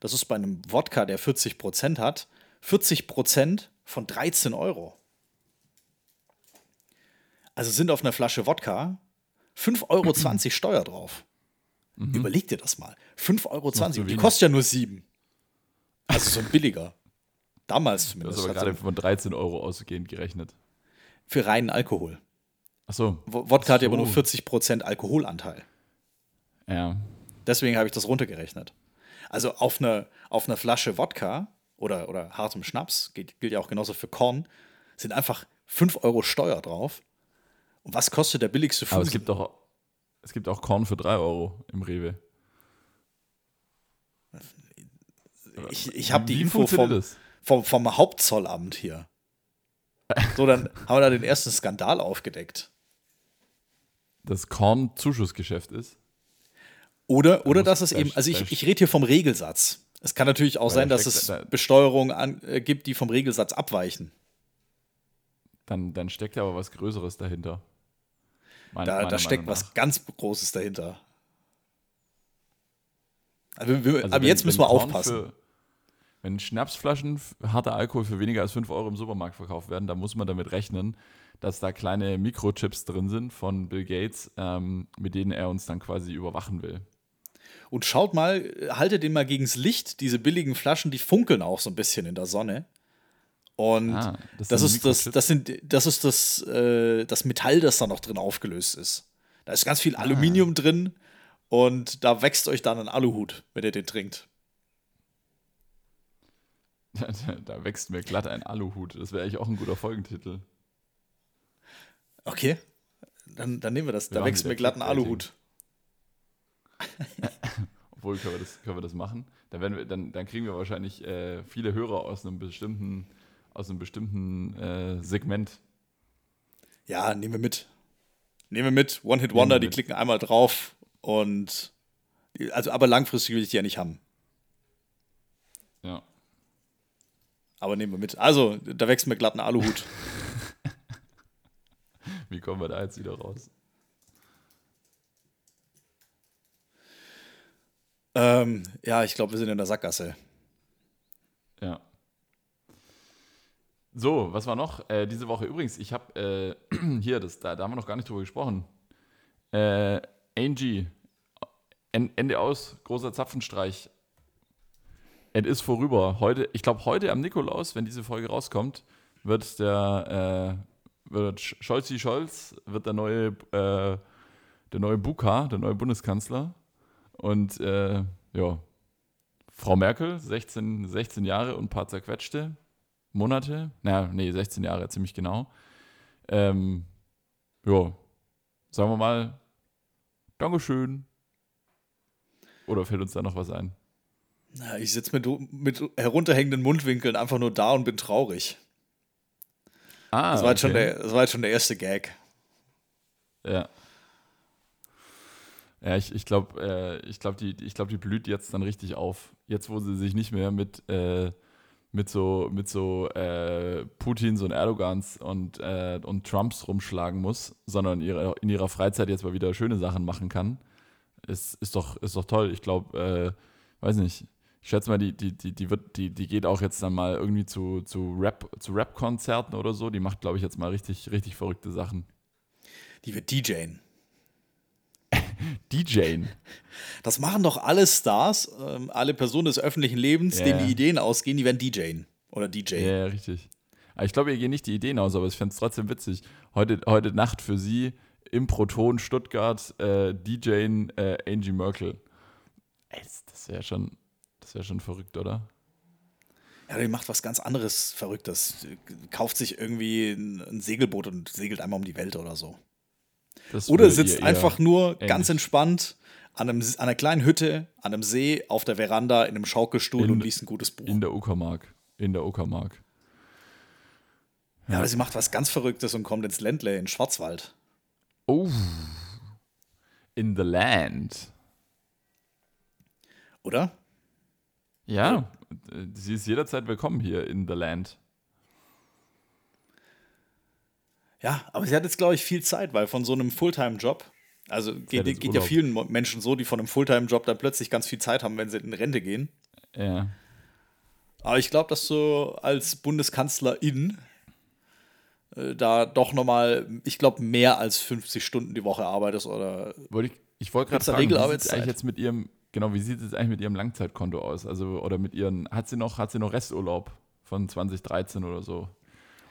Das ist bei einem Wodka, der 40 Prozent hat, 40 Prozent von 13 Euro. Also sind auf einer Flasche Wodka 5,20 Euro [clears throat] Steuer drauf. Mhm. Überleg dir das mal. 5,20 Euro. Die kostet ja nur 7. Also so ein billiger. Damals zumindest. Das ist aber gerade von 13 Euro ausgehend gerechnet. Für reinen Alkohol. Ach so. Wodka so. hat ja aber nur 40% Alkoholanteil. Ja. Deswegen habe ich das runtergerechnet. Also auf einer auf eine Flasche Wodka oder, oder hartem Schnaps, gilt, gilt ja auch genauso für Korn, sind einfach 5 Euro Steuer drauf. Und was kostet der billigste Fuß? Aber es gibt auch, es gibt auch Korn für 3 Euro im Rewe. Ich, ich habe die Info vom, vom, vom Hauptzollamt hier. So, dann haben wir da den ersten Skandal aufgedeckt. Das Korn-Zuschussgeschäft ist? Oder, oder dass es eben, also ich, ich rede hier vom Regelsatz. Es kann natürlich auch sein, dass es Besteuerungen an, äh, gibt, die vom Regelsatz abweichen. Dann, dann steckt ja aber was Größeres dahinter. Meine, da, da steckt was ganz Großes dahinter. Also, wir, also aber wenn, jetzt müssen wir aufpassen. Für, wenn Schnapsflaschen harter Alkohol für weniger als 5 Euro im Supermarkt verkauft werden, dann muss man damit rechnen, dass da kleine Mikrochips drin sind von Bill Gates, ähm, mit denen er uns dann quasi überwachen will. Und schaut mal, haltet den mal gegens Licht, diese billigen Flaschen, die funkeln auch so ein bisschen in der Sonne. Und ah, das, das ist das, das, sind, das ist das, äh, das Metall, das da noch drin aufgelöst ist. Da ist ganz viel ah. Aluminium drin und da wächst euch dann ein Aluhut, wenn ihr den trinkt. [laughs] Da, da wächst mir glatt ein Aluhut. Das wäre eigentlich auch ein guter Folgentitel. Okay, dann, dann nehmen wir das. Wir da wächst mir glatt ein Aluhut. [laughs] Obwohl, können wir das, können wir das machen? Dann, wir, dann, dann kriegen wir wahrscheinlich äh, viele Hörer aus einem bestimmten, aus einem bestimmten äh, Segment. Ja, nehmen wir mit. Nehmen wir mit. One-Hit-Wonder, die klicken einmal drauf und. Also, aber langfristig will ich die ja nicht haben. Ja. Aber nehmen wir mit. Also, da wächst mir glatt ein Aluhut. [laughs] Wie kommen wir da jetzt wieder raus? Ähm, ja, ich glaube, wir sind in der Sackgasse. Ja. So, was war noch? Äh, diese Woche übrigens, ich habe äh, [clears throat] hier, das, da, da, haben wir noch gar nicht drüber gesprochen. Äh, Angie, Ende aus, großer Zapfenstreich. Es ist vorüber. Heute, ich glaube, heute am Nikolaus, wenn diese Folge rauskommt, wird der äh, wird Scholzi Scholz wird der neue äh, der neue Buka, der neue Bundeskanzler. Und äh, ja, Frau Merkel, 16, 16 Jahre und ein paar zerquetschte Monate. Naja, nee, 16 Jahre, ziemlich genau. Ähm, ja, sagen wir mal, Dankeschön. Oder fällt uns da noch was ein? Na, ich sitze mit, mit herunterhängenden Mundwinkeln einfach nur da und bin traurig. Ah, das war, okay. schon der, das war jetzt schon der erste Gag. Ja. Ja, ich, ich glaube, äh, glaub, die, glaub, die blüht jetzt dann richtig auf. Jetzt, wo sie sich nicht mehr mit, äh, mit so, mit so äh, Putins und Erdogans und, äh, und Trumps rumschlagen muss, sondern ihre, in ihrer Freizeit jetzt mal wieder schöne Sachen machen kann. Ist, ist, doch, ist doch toll. Ich glaube, äh, weiß nicht, ich schätze mal, die, die, die, die, wird, die, die geht auch jetzt dann mal irgendwie zu, zu Rap, zu Rap-Konzerten oder so. Die macht, glaube ich, jetzt mal richtig, richtig verrückte Sachen. Die wird DJen. [laughs] DJen. Das machen doch alle Stars, ähm, alle Personen des öffentlichen Lebens, ja. denen die Ideen ausgehen, die werden DJen. Oder DJ. Ja, ja richtig. Aber ich glaube, ihr gehen nicht die Ideen aus, aber ich fände es trotzdem witzig. Heute, heute Nacht für sie im Proton Stuttgart äh, DJen äh, Angie Merkel. Ey, das, das wäre schon, wär schon verrückt, oder? Ja, die macht was ganz anderes Verrücktes. Kauft sich irgendwie ein Segelboot und segelt einmal um die Welt oder so. Das oder sitzt einfach nur ähnlich. ganz entspannt an, einem, an einer kleinen Hütte, an einem See, auf der Veranda, in einem Schaukelstuhl In- und liest ein gutes Buch. In der Uckermark. In der Uckermark. ja, aber sie macht was ganz Verrücktes und kommt ins Ländle, in Schwarzwald. Oh. In the land. Oder? Ja, sie ist jederzeit willkommen hier in the land. Ja, aber sie hat jetzt, glaube ich, viel Zeit, weil von so einem Fulltime-Job, also geht, geht ja vielen Menschen so, die von einem Fulltime-Job dann plötzlich ganz viel Zeit haben, wenn sie in Rente gehen. Ja. Aber ich glaube, dass du als Bundeskanzlerin äh, da doch nochmal, ich glaube, mehr als 50 Stunden die Woche arbeitest oder Wollte ich ich wollte gerade fragen, wie sieht es eigentlich jetzt mit ihrem, genau, wie sieht es eigentlich mit ihrem Langzeitkonto aus? Also, oder mit ihren, hat sie noch, hat sie noch Resturlaub von 2013 oder so?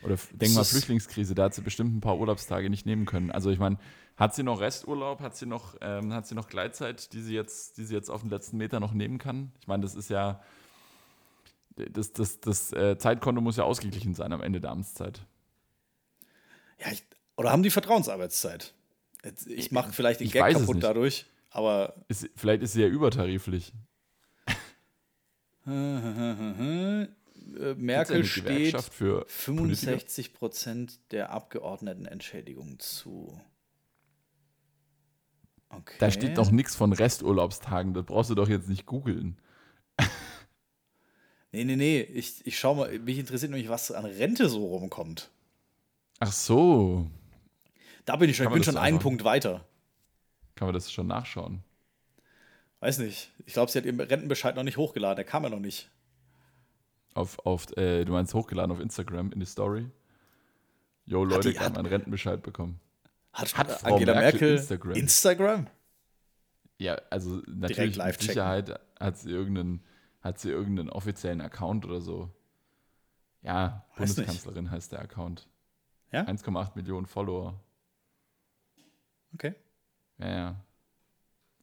Oder denk mal Flüchtlingskrise, da hat sie bestimmt ein paar Urlaubstage nicht nehmen können. Also ich meine, hat sie noch Resturlaub, hat sie noch, ähm, hat sie noch Gleitzeit, die sie jetzt, die sie jetzt auf den letzten Meter noch nehmen kann? Ich meine, das ist ja, das, das, das äh, Zeitkonto muss ja ausgeglichen sein am Ende der Amtszeit. ja, ich, oder haben die Vertrauensarbeitszeit? Jetzt, ich mache vielleicht den Ich Gag weiß es kaputt dadurch, aber Ist, vielleicht ist sie ja übertariflich. [laughs] äh, Merkel steht für Politiker? 65 Prozent der Abgeordnetenentschädigung zu. Okay. Da steht doch nichts von Resturlaubstagen, das brauchst du doch jetzt nicht googeln. [laughs] Nee, nee, nee. Ich, ich schau mal, mich interessiert nämlich, was an Rente so rumkommt. Ach so, Da bin ich schon, ich bin schon einen Punkt weiter. kann man das schon nachschauen. Weiß nicht. Ich glaube, sie hat ihren Rentenbescheid noch nicht hochgeladen. Der kam ja noch nicht. Auf, auf äh, du meinst hochgeladen auf Instagram in die Story? Jo, Leute, die- ich habe hat- meinen Rentenbescheid bekommen. Hat, Hat Frau Angela Merkel Merkel, Instagram? Instagram? Ja, also natürlich mit live checken. Sicherheit hat sie irgendeinen, hat sie irgendeinen offiziellen Account oder so. Ja, Weiß nicht. Bundeskanzlerin heißt der Account. Ja? 1,8 Millionen Follower. Okay. Ja, ja.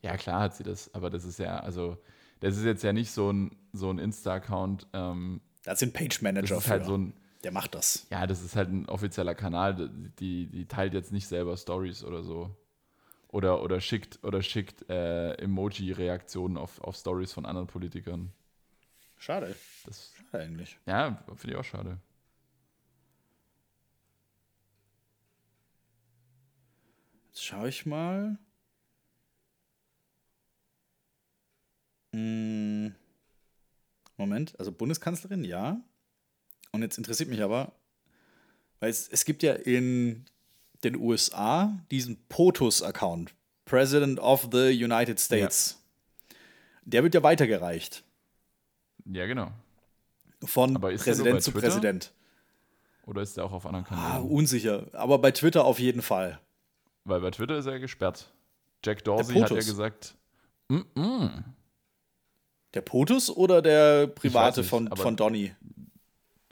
Ja, klar hat sie das, aber das ist ja, also, das ist jetzt ja nicht so ein, so ein Insta-Account. Ähm, das Manager ist halt für. so ein, Der macht das. ja, das ist halt ein offizieller Kanal, die, die teilt jetzt nicht selber Stories oder so. Oder, oder schickt, oder schickt äh, Emoji-Reaktionen auf, auf Stories von anderen Politikern. Schade. Das, Schade eigentlich. ja, finde ich auch schade. Jetzt schaue ich mal. Hm. Moment, also Bundeskanzlerin, ja. Und jetzt interessiert mich aber, weil es, es gibt ja in den USA diesen POTUS-Account, President of the United States. Der wird ja weitergereicht Ja, genau. von Präsident zu Twitter? Präsident. Oder ist der auch auf anderen Ah, Kanälen? unsicher, aber bei Twitter auf jeden Fall. Weil bei Twitter ist er gesperrt. Jack Dorsey hat ja gesagt, mm -mm, Der POTUS oder der private nicht, von, von Donny?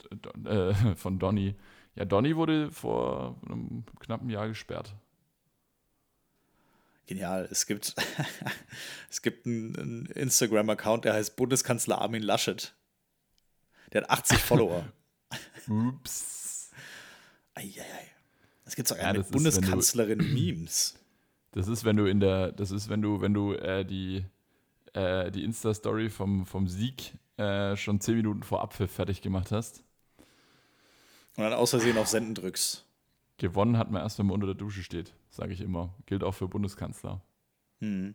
Don- äh, [laughs] von Donny. Ja, Donny wurde vor einem knappen Jahr gesperrt. Genial. Es gibt, [laughs] es gibt einen, Instagram-Account, der heißt Bundeskanzler Armin Laschet. Der hat 80 [laughs] Follower. Ups. Eieiei. Es gibt sogar Ja, eine Bundeskanzlerin-Memes. Das ist, wenn du in der, das ist, wenn du, wenn du äh, die, äh, die Insta-Story vom, vom Sieg äh, schon zehn Minuten vor Abpfiff fertig gemacht hast. Und dann aus Versehen auf Senden drückst. Gewonnen hat man erst, wenn man unter der Dusche steht, sage ich immer. Gilt auch für Bundeskanzler. Hm.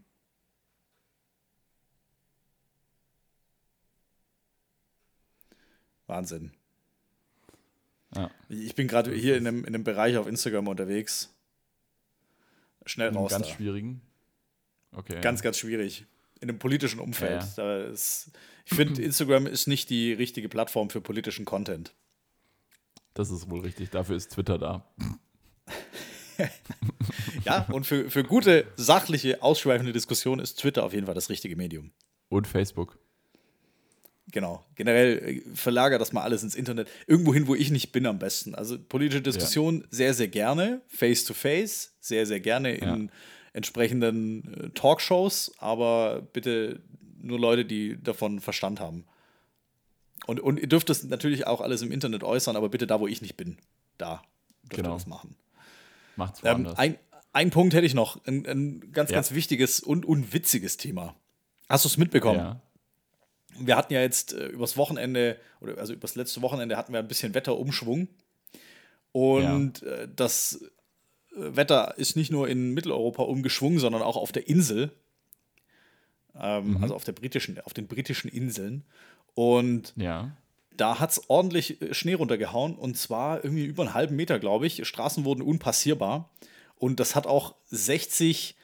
Wahnsinn. Ja. Ich bin gerade hier in einem, in einem Bereich auf Instagram unterwegs. Schnell einem raus ganz da. schwierigen. Okay. Ganz, ganz schwierig. In einem politischen Umfeld. Ja, ist, ich finde, [laughs] Instagram ist nicht die richtige Plattform für politischen Content. Das ist wohl richtig. Dafür ist Twitter da. [laughs] Ja, und für, für gute, sachliche, ausschweifende Diskussion ist Twitter auf jeden Fall das richtige Medium. Und Facebook. Genau. Generell äh, verlagert das mal alles ins Internet. Irgendwo hin, wo ich nicht bin, am besten. Also politische Diskussion sehr, sehr gerne. Face to face. Sehr, sehr gerne in Ja. Entsprechenden äh, Talkshows. Aber bitte nur Leute, die davon Verstand haben. Und, und ihr dürft das natürlich auch alles im Internet äußern, aber bitte da, wo ich nicht bin. Da dürft Genau. ihr das machen. Macht's Ähm, woanders. ein, Einen Punkt hätte ich noch. Ein, ein ganz, Ja. ganz wichtiges und unwitziges Thema. Hast du es mitbekommen? Ja. Wir hatten ja jetzt äh, übers Wochenende, oder also übers letzte Wochenende hatten wir ein bisschen Wetterumschwung. Und äh, das Wetter ist nicht nur in Mitteleuropa umgeschwungen, sondern auch auf der Insel. Ähm, Also auf, der britischen, auf den britischen Inseln. Und Ja. da hat es ordentlich äh, Schnee runtergehauen und zwar irgendwie über einen halben Meter, glaube ich. Straßen wurden unpassierbar und das hat auch 60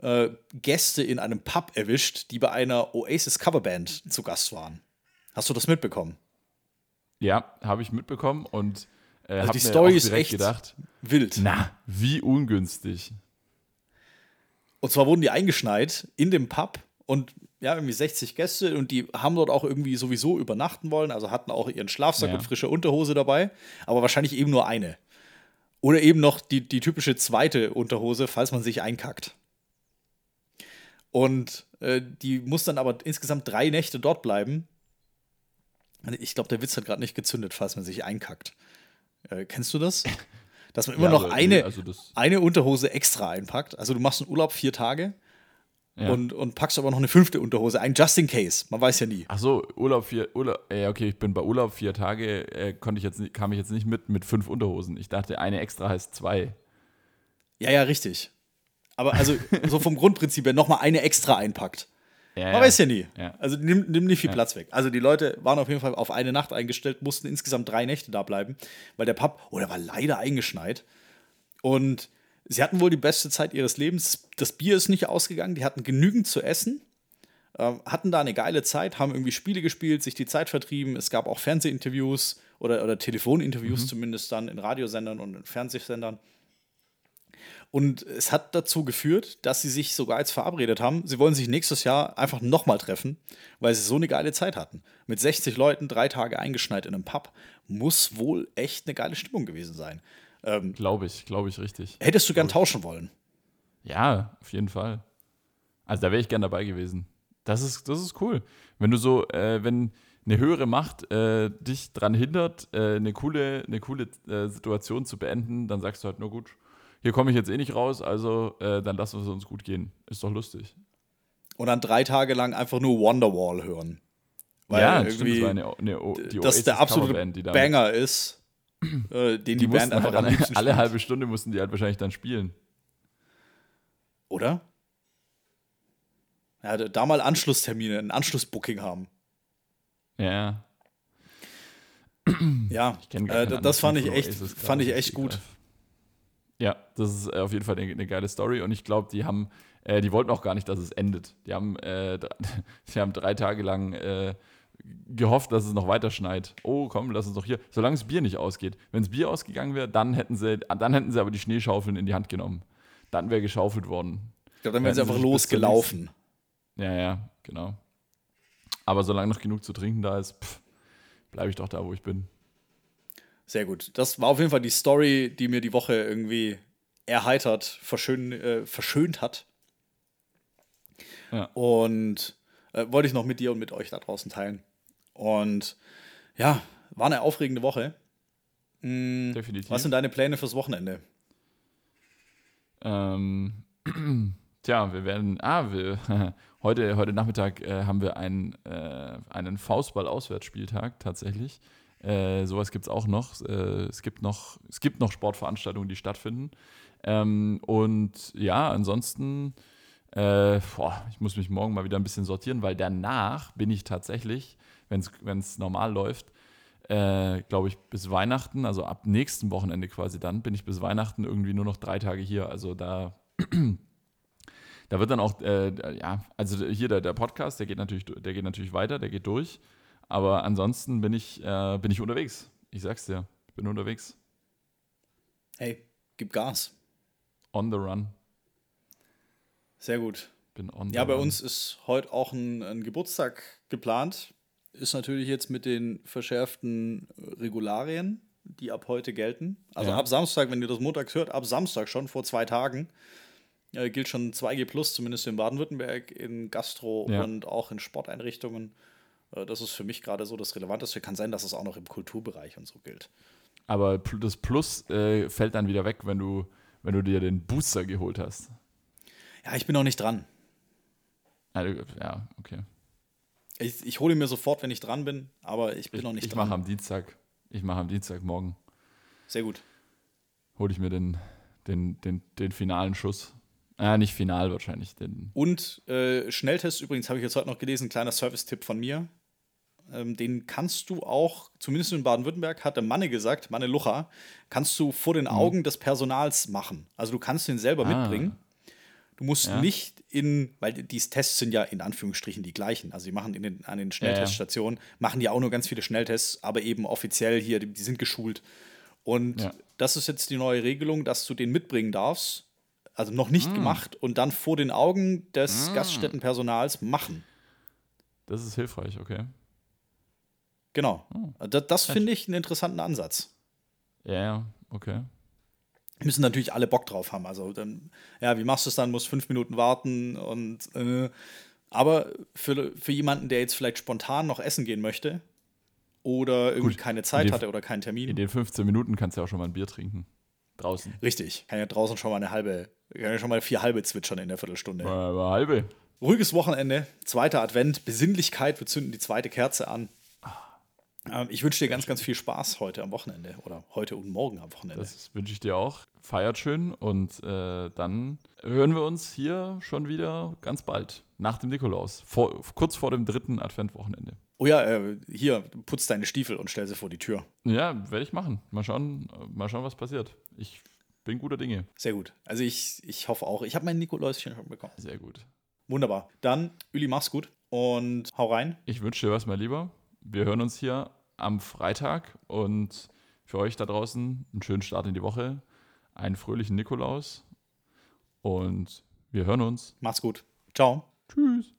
äh, Gäste in einem Pub erwischt, die bei einer Oasis Coverband zu Gast waren. Hast du das mitbekommen? Ja, habe ich mitbekommen und äh, Also die Story ist echt gedacht, wild. na, wie ungünstig. Und zwar wurden die eingeschneit in dem Pub und ja, irgendwie 60 Gäste und die haben dort auch irgendwie sowieso übernachten wollen, also hatten auch ihren Schlafsack Ja. und frische Unterhose dabei, aber wahrscheinlich eben nur eine. Oder eben noch die, die typische zweite Unterhose, falls man sich einkackt. Und äh, die muss dann aber insgesamt drei Nächte dort bleiben. Ich glaube, der Witz hat gerade nicht gezündet, falls man sich einkackt. Äh, kennst du das? [laughs] Dass man immer Ja, noch aber, eine, nee, also eine Unterhose extra einpackt. Also du machst einen Urlaub vier Tage Ja. und, und packst aber noch eine fünfte Unterhose ein, just in case. Man weiß ja nie. Ach so, Urlaub vier, Urlaub, äh, okay, ich bin bei Urlaub vier Tage, äh, konnte ich jetzt, kam ich jetzt nicht mit mit fünf Unterhosen. Ich dachte, eine extra heißt zwei. Ja, ja, richtig. Aber also so vom Grundprinzip her nochmal eine extra einpackt. Ja, Man weiß ja nie. Also nimm, nimm nicht viel. Platz weg. Also die Leute waren auf jeden Fall auf eine Nacht eingestellt, mussten insgesamt drei Nächte da bleiben, weil der Pub, oh, der war leider eingeschneit. Und sie hatten wohl die beste Zeit ihres Lebens. Das Bier ist nicht ausgegangen, die hatten genügend zu essen, ähm, hatten da eine geile Zeit, haben irgendwie Spiele gespielt, sich die Zeit vertrieben. Es gab auch Fernsehinterviews oder, oder Telefoninterviews zumindest dann in Radiosendern und in Fernsehsendern. Und es hat dazu geführt, dass sie sich sogar jetzt verabredet haben, sie wollen sich nächstes Jahr einfach nochmal treffen, weil sie so eine geile Zeit hatten. Mit 60 Leuten, drei Tage eingeschneit in einem Pub, muss wohl echt eine geile Stimmung gewesen sein. Ähm, Glaube ich, glaube ich richtig. hättest du gern tauschen wollen? Ja, auf jeden Fall. Also da wäre ich gern dabei gewesen. Das ist, das ist cool. Wenn du so, äh, wenn eine höhere Macht äh, dich daran hindert, äh, eine coole, eine coole äh, Situation zu beenden, dann sagst du halt, nur gut, hier komme ich jetzt eh nicht raus, also äh, dann lassen wir es uns gut gehen. Ist doch lustig. Und dann drei Tage lang einfach nur Wonderwall hören. Weil ja, stimmt, irgendwie das war eine, eine, die das der absolute Coverband, die Banger ist, äh, den die, die Band einfach halt am alle, liebsten alle spielt. halbe Stunde mussten die halt wahrscheinlich dann spielen. Oder? Ja, da mal Anschlusstermine, ein Anschlussbooking haben. Ja, Ja, äh, das fand ich echt, fand ich echt gut. Stegreif. Ja, das ist äh, auf jeden Fall eine, eine geile Story und ich glaube, die haben, äh, die wollten auch gar nicht, dass es endet. Die haben, äh, [laughs] die haben drei Tage lang äh, gehofft, dass es noch weiter schneit. Oh, komm, lass uns doch hier. Solange das Bier nicht ausgeht. Wenn das Bier ausgegangen wäre, dann hätten sie, dann hätten sie aber die Schneeschaufeln in die Hand genommen. Dann wäre geschaufelt worden. Ich glaube, dann wären sie einfach losgelaufen. Ja, ja, genau. Aber solange noch genug zu trinken da ist, bleibe ich doch da, wo ich bin. Sehr gut. Das war auf jeden Fall die Story, die mir die Woche irgendwie erheitert, verschön, äh, verschönt hat. Ja. Und äh, wollte ich noch mit dir und mit euch da draußen teilen. Und ja, war eine aufregende Woche. Mm, Definitiv. Was sind deine Pläne fürs Wochenende? Ähm, [clears throat] tja, wir werden, ah, wir, [laughs] heute, heute Nachmittag äh, haben wir einen, äh, einen Faustball-Auswärtsspieltag tatsächlich. Äh, sowas gibt es auch noch. Äh, es, gibt noch. es gibt noch Sportveranstaltungen, die stattfinden. Ähm, und ja, ansonsten, äh, boah, ich muss mich morgen mal wieder ein bisschen sortieren, weil danach bin ich tatsächlich, wenn es normal läuft, äh, glaube ich, bis Weihnachten, also ab nächsten Wochenende quasi dann, bin ich bis Weihnachten irgendwie nur noch drei Tage hier. Also da, [clears throat] da wird dann auch, äh, ja, also hier der, der Podcast, der geht natürlich, der geht natürlich weiter, der geht durch. Aber ansonsten bin ich, äh, bin ich unterwegs. Ich sag's dir, ich bin unterwegs. Hey, gib Gas. On the run. Sehr gut. Bin on Ja, the bei run. uns ist heute auch ein, ein Geburtstag geplant. Ist natürlich jetzt mit den verschärften Regularien, die ab heute gelten. Also Ja. ab Samstag, wenn ihr das montags hört, ab Samstag schon, vor zwei Tagen, äh, gilt schon 2G Plus, zumindest in Baden-Württemberg, in Gastro Ja. und auch in Sporteinrichtungen. Äh, das ist für mich gerade so das Relevanteste. Kann sein, dass es auch noch im Kulturbereich und so gilt. Aber das Plus äh, fällt dann wieder weg, wenn du, wenn du dir den Booster geholt hast. Ja, ich bin noch nicht dran. Ja, okay. Ich, ich hole mir sofort, wenn ich dran bin, aber ich bin ich, noch nicht ich dran. Ich mache am Dienstag. Ich mache am Dienstag morgen. Sehr gut. Hole ich mir den, den, den, den finalen Schuss. Ah, nicht final wahrscheinlich. Den Und äh, Schnelltest übrigens habe ich jetzt heute noch gelesen, kleiner Service-Tipp von mir. Ähm, den kannst du auch, zumindest in Baden-Württemberg, hat der Manne gesagt, Manne Lucha, kannst du vor den Mhm. Augen des Personals machen. Also du kannst den selber Ah. mitbringen. Du musst Ja. nicht in, weil die Tests sind ja in Anführungsstrichen die gleichen. Also die machen in den, an den Schnellteststationen, machen die auch nur ganz viele Schnelltests, aber eben offiziell hier, die, die sind geschult. Und Ja. das ist jetzt die neue Regelung, dass du den mitbringen darfst. Also noch nicht gemacht und dann vor den Augen des Gaststättenpersonals machen. Das ist hilfreich, okay. Genau. Oh. Das, das finde ich einen interessanten Ansatz. Ja, okay. Müssen natürlich alle Bock drauf haben. Also dann, ja, wie machst du es dann? Musst fünf Minuten warten und äh, aber für, für jemanden, der jetzt vielleicht spontan noch essen gehen möchte oder irgendwie Gut, keine in Zeit den- hatte oder keinen Termin. In den 15 Minuten kannst du ja auch schon mal ein Bier trinken. Draußen. Richtig. Kann ja draußen schon mal eine halbe, kann ja schon mal vier halbe zwitschern in der Viertelstunde. Mal halbe. Ruhiges Wochenende, zweiter Advent, Besinnlichkeit, wir zünden die zweite Kerze an. Ähm, ich wünsche dir ganz, ganz viel Spaß heute am Wochenende oder heute und morgen am Wochenende. Das wünsche ich dir auch. Feiert schön und äh, dann hören wir uns hier schon wieder ganz bald. Nach dem Nikolaus. Vor, kurz vor dem dritten Adventwochenende. oh ja, äh, hier, putz deine Stiefel und stell sie vor die Tür. Ja, werde ich machen. Mal schauen, mal schauen, was passiert. Ich bin guter Dinge. Sehr gut. Also ich, ich hoffe auch. Ich habe mein Nikoläuschen schon bekommen. Sehr gut. Wunderbar. Dann, Uli, mach's gut und hau rein. Ich wünsche dir was, mein Lieber. Wir hören uns hier am Freitag und für euch da draußen einen schönen Start in die Woche, einen fröhlichen Nikolaus und wir hören uns. Macht's gut. Ciao. Tschüss.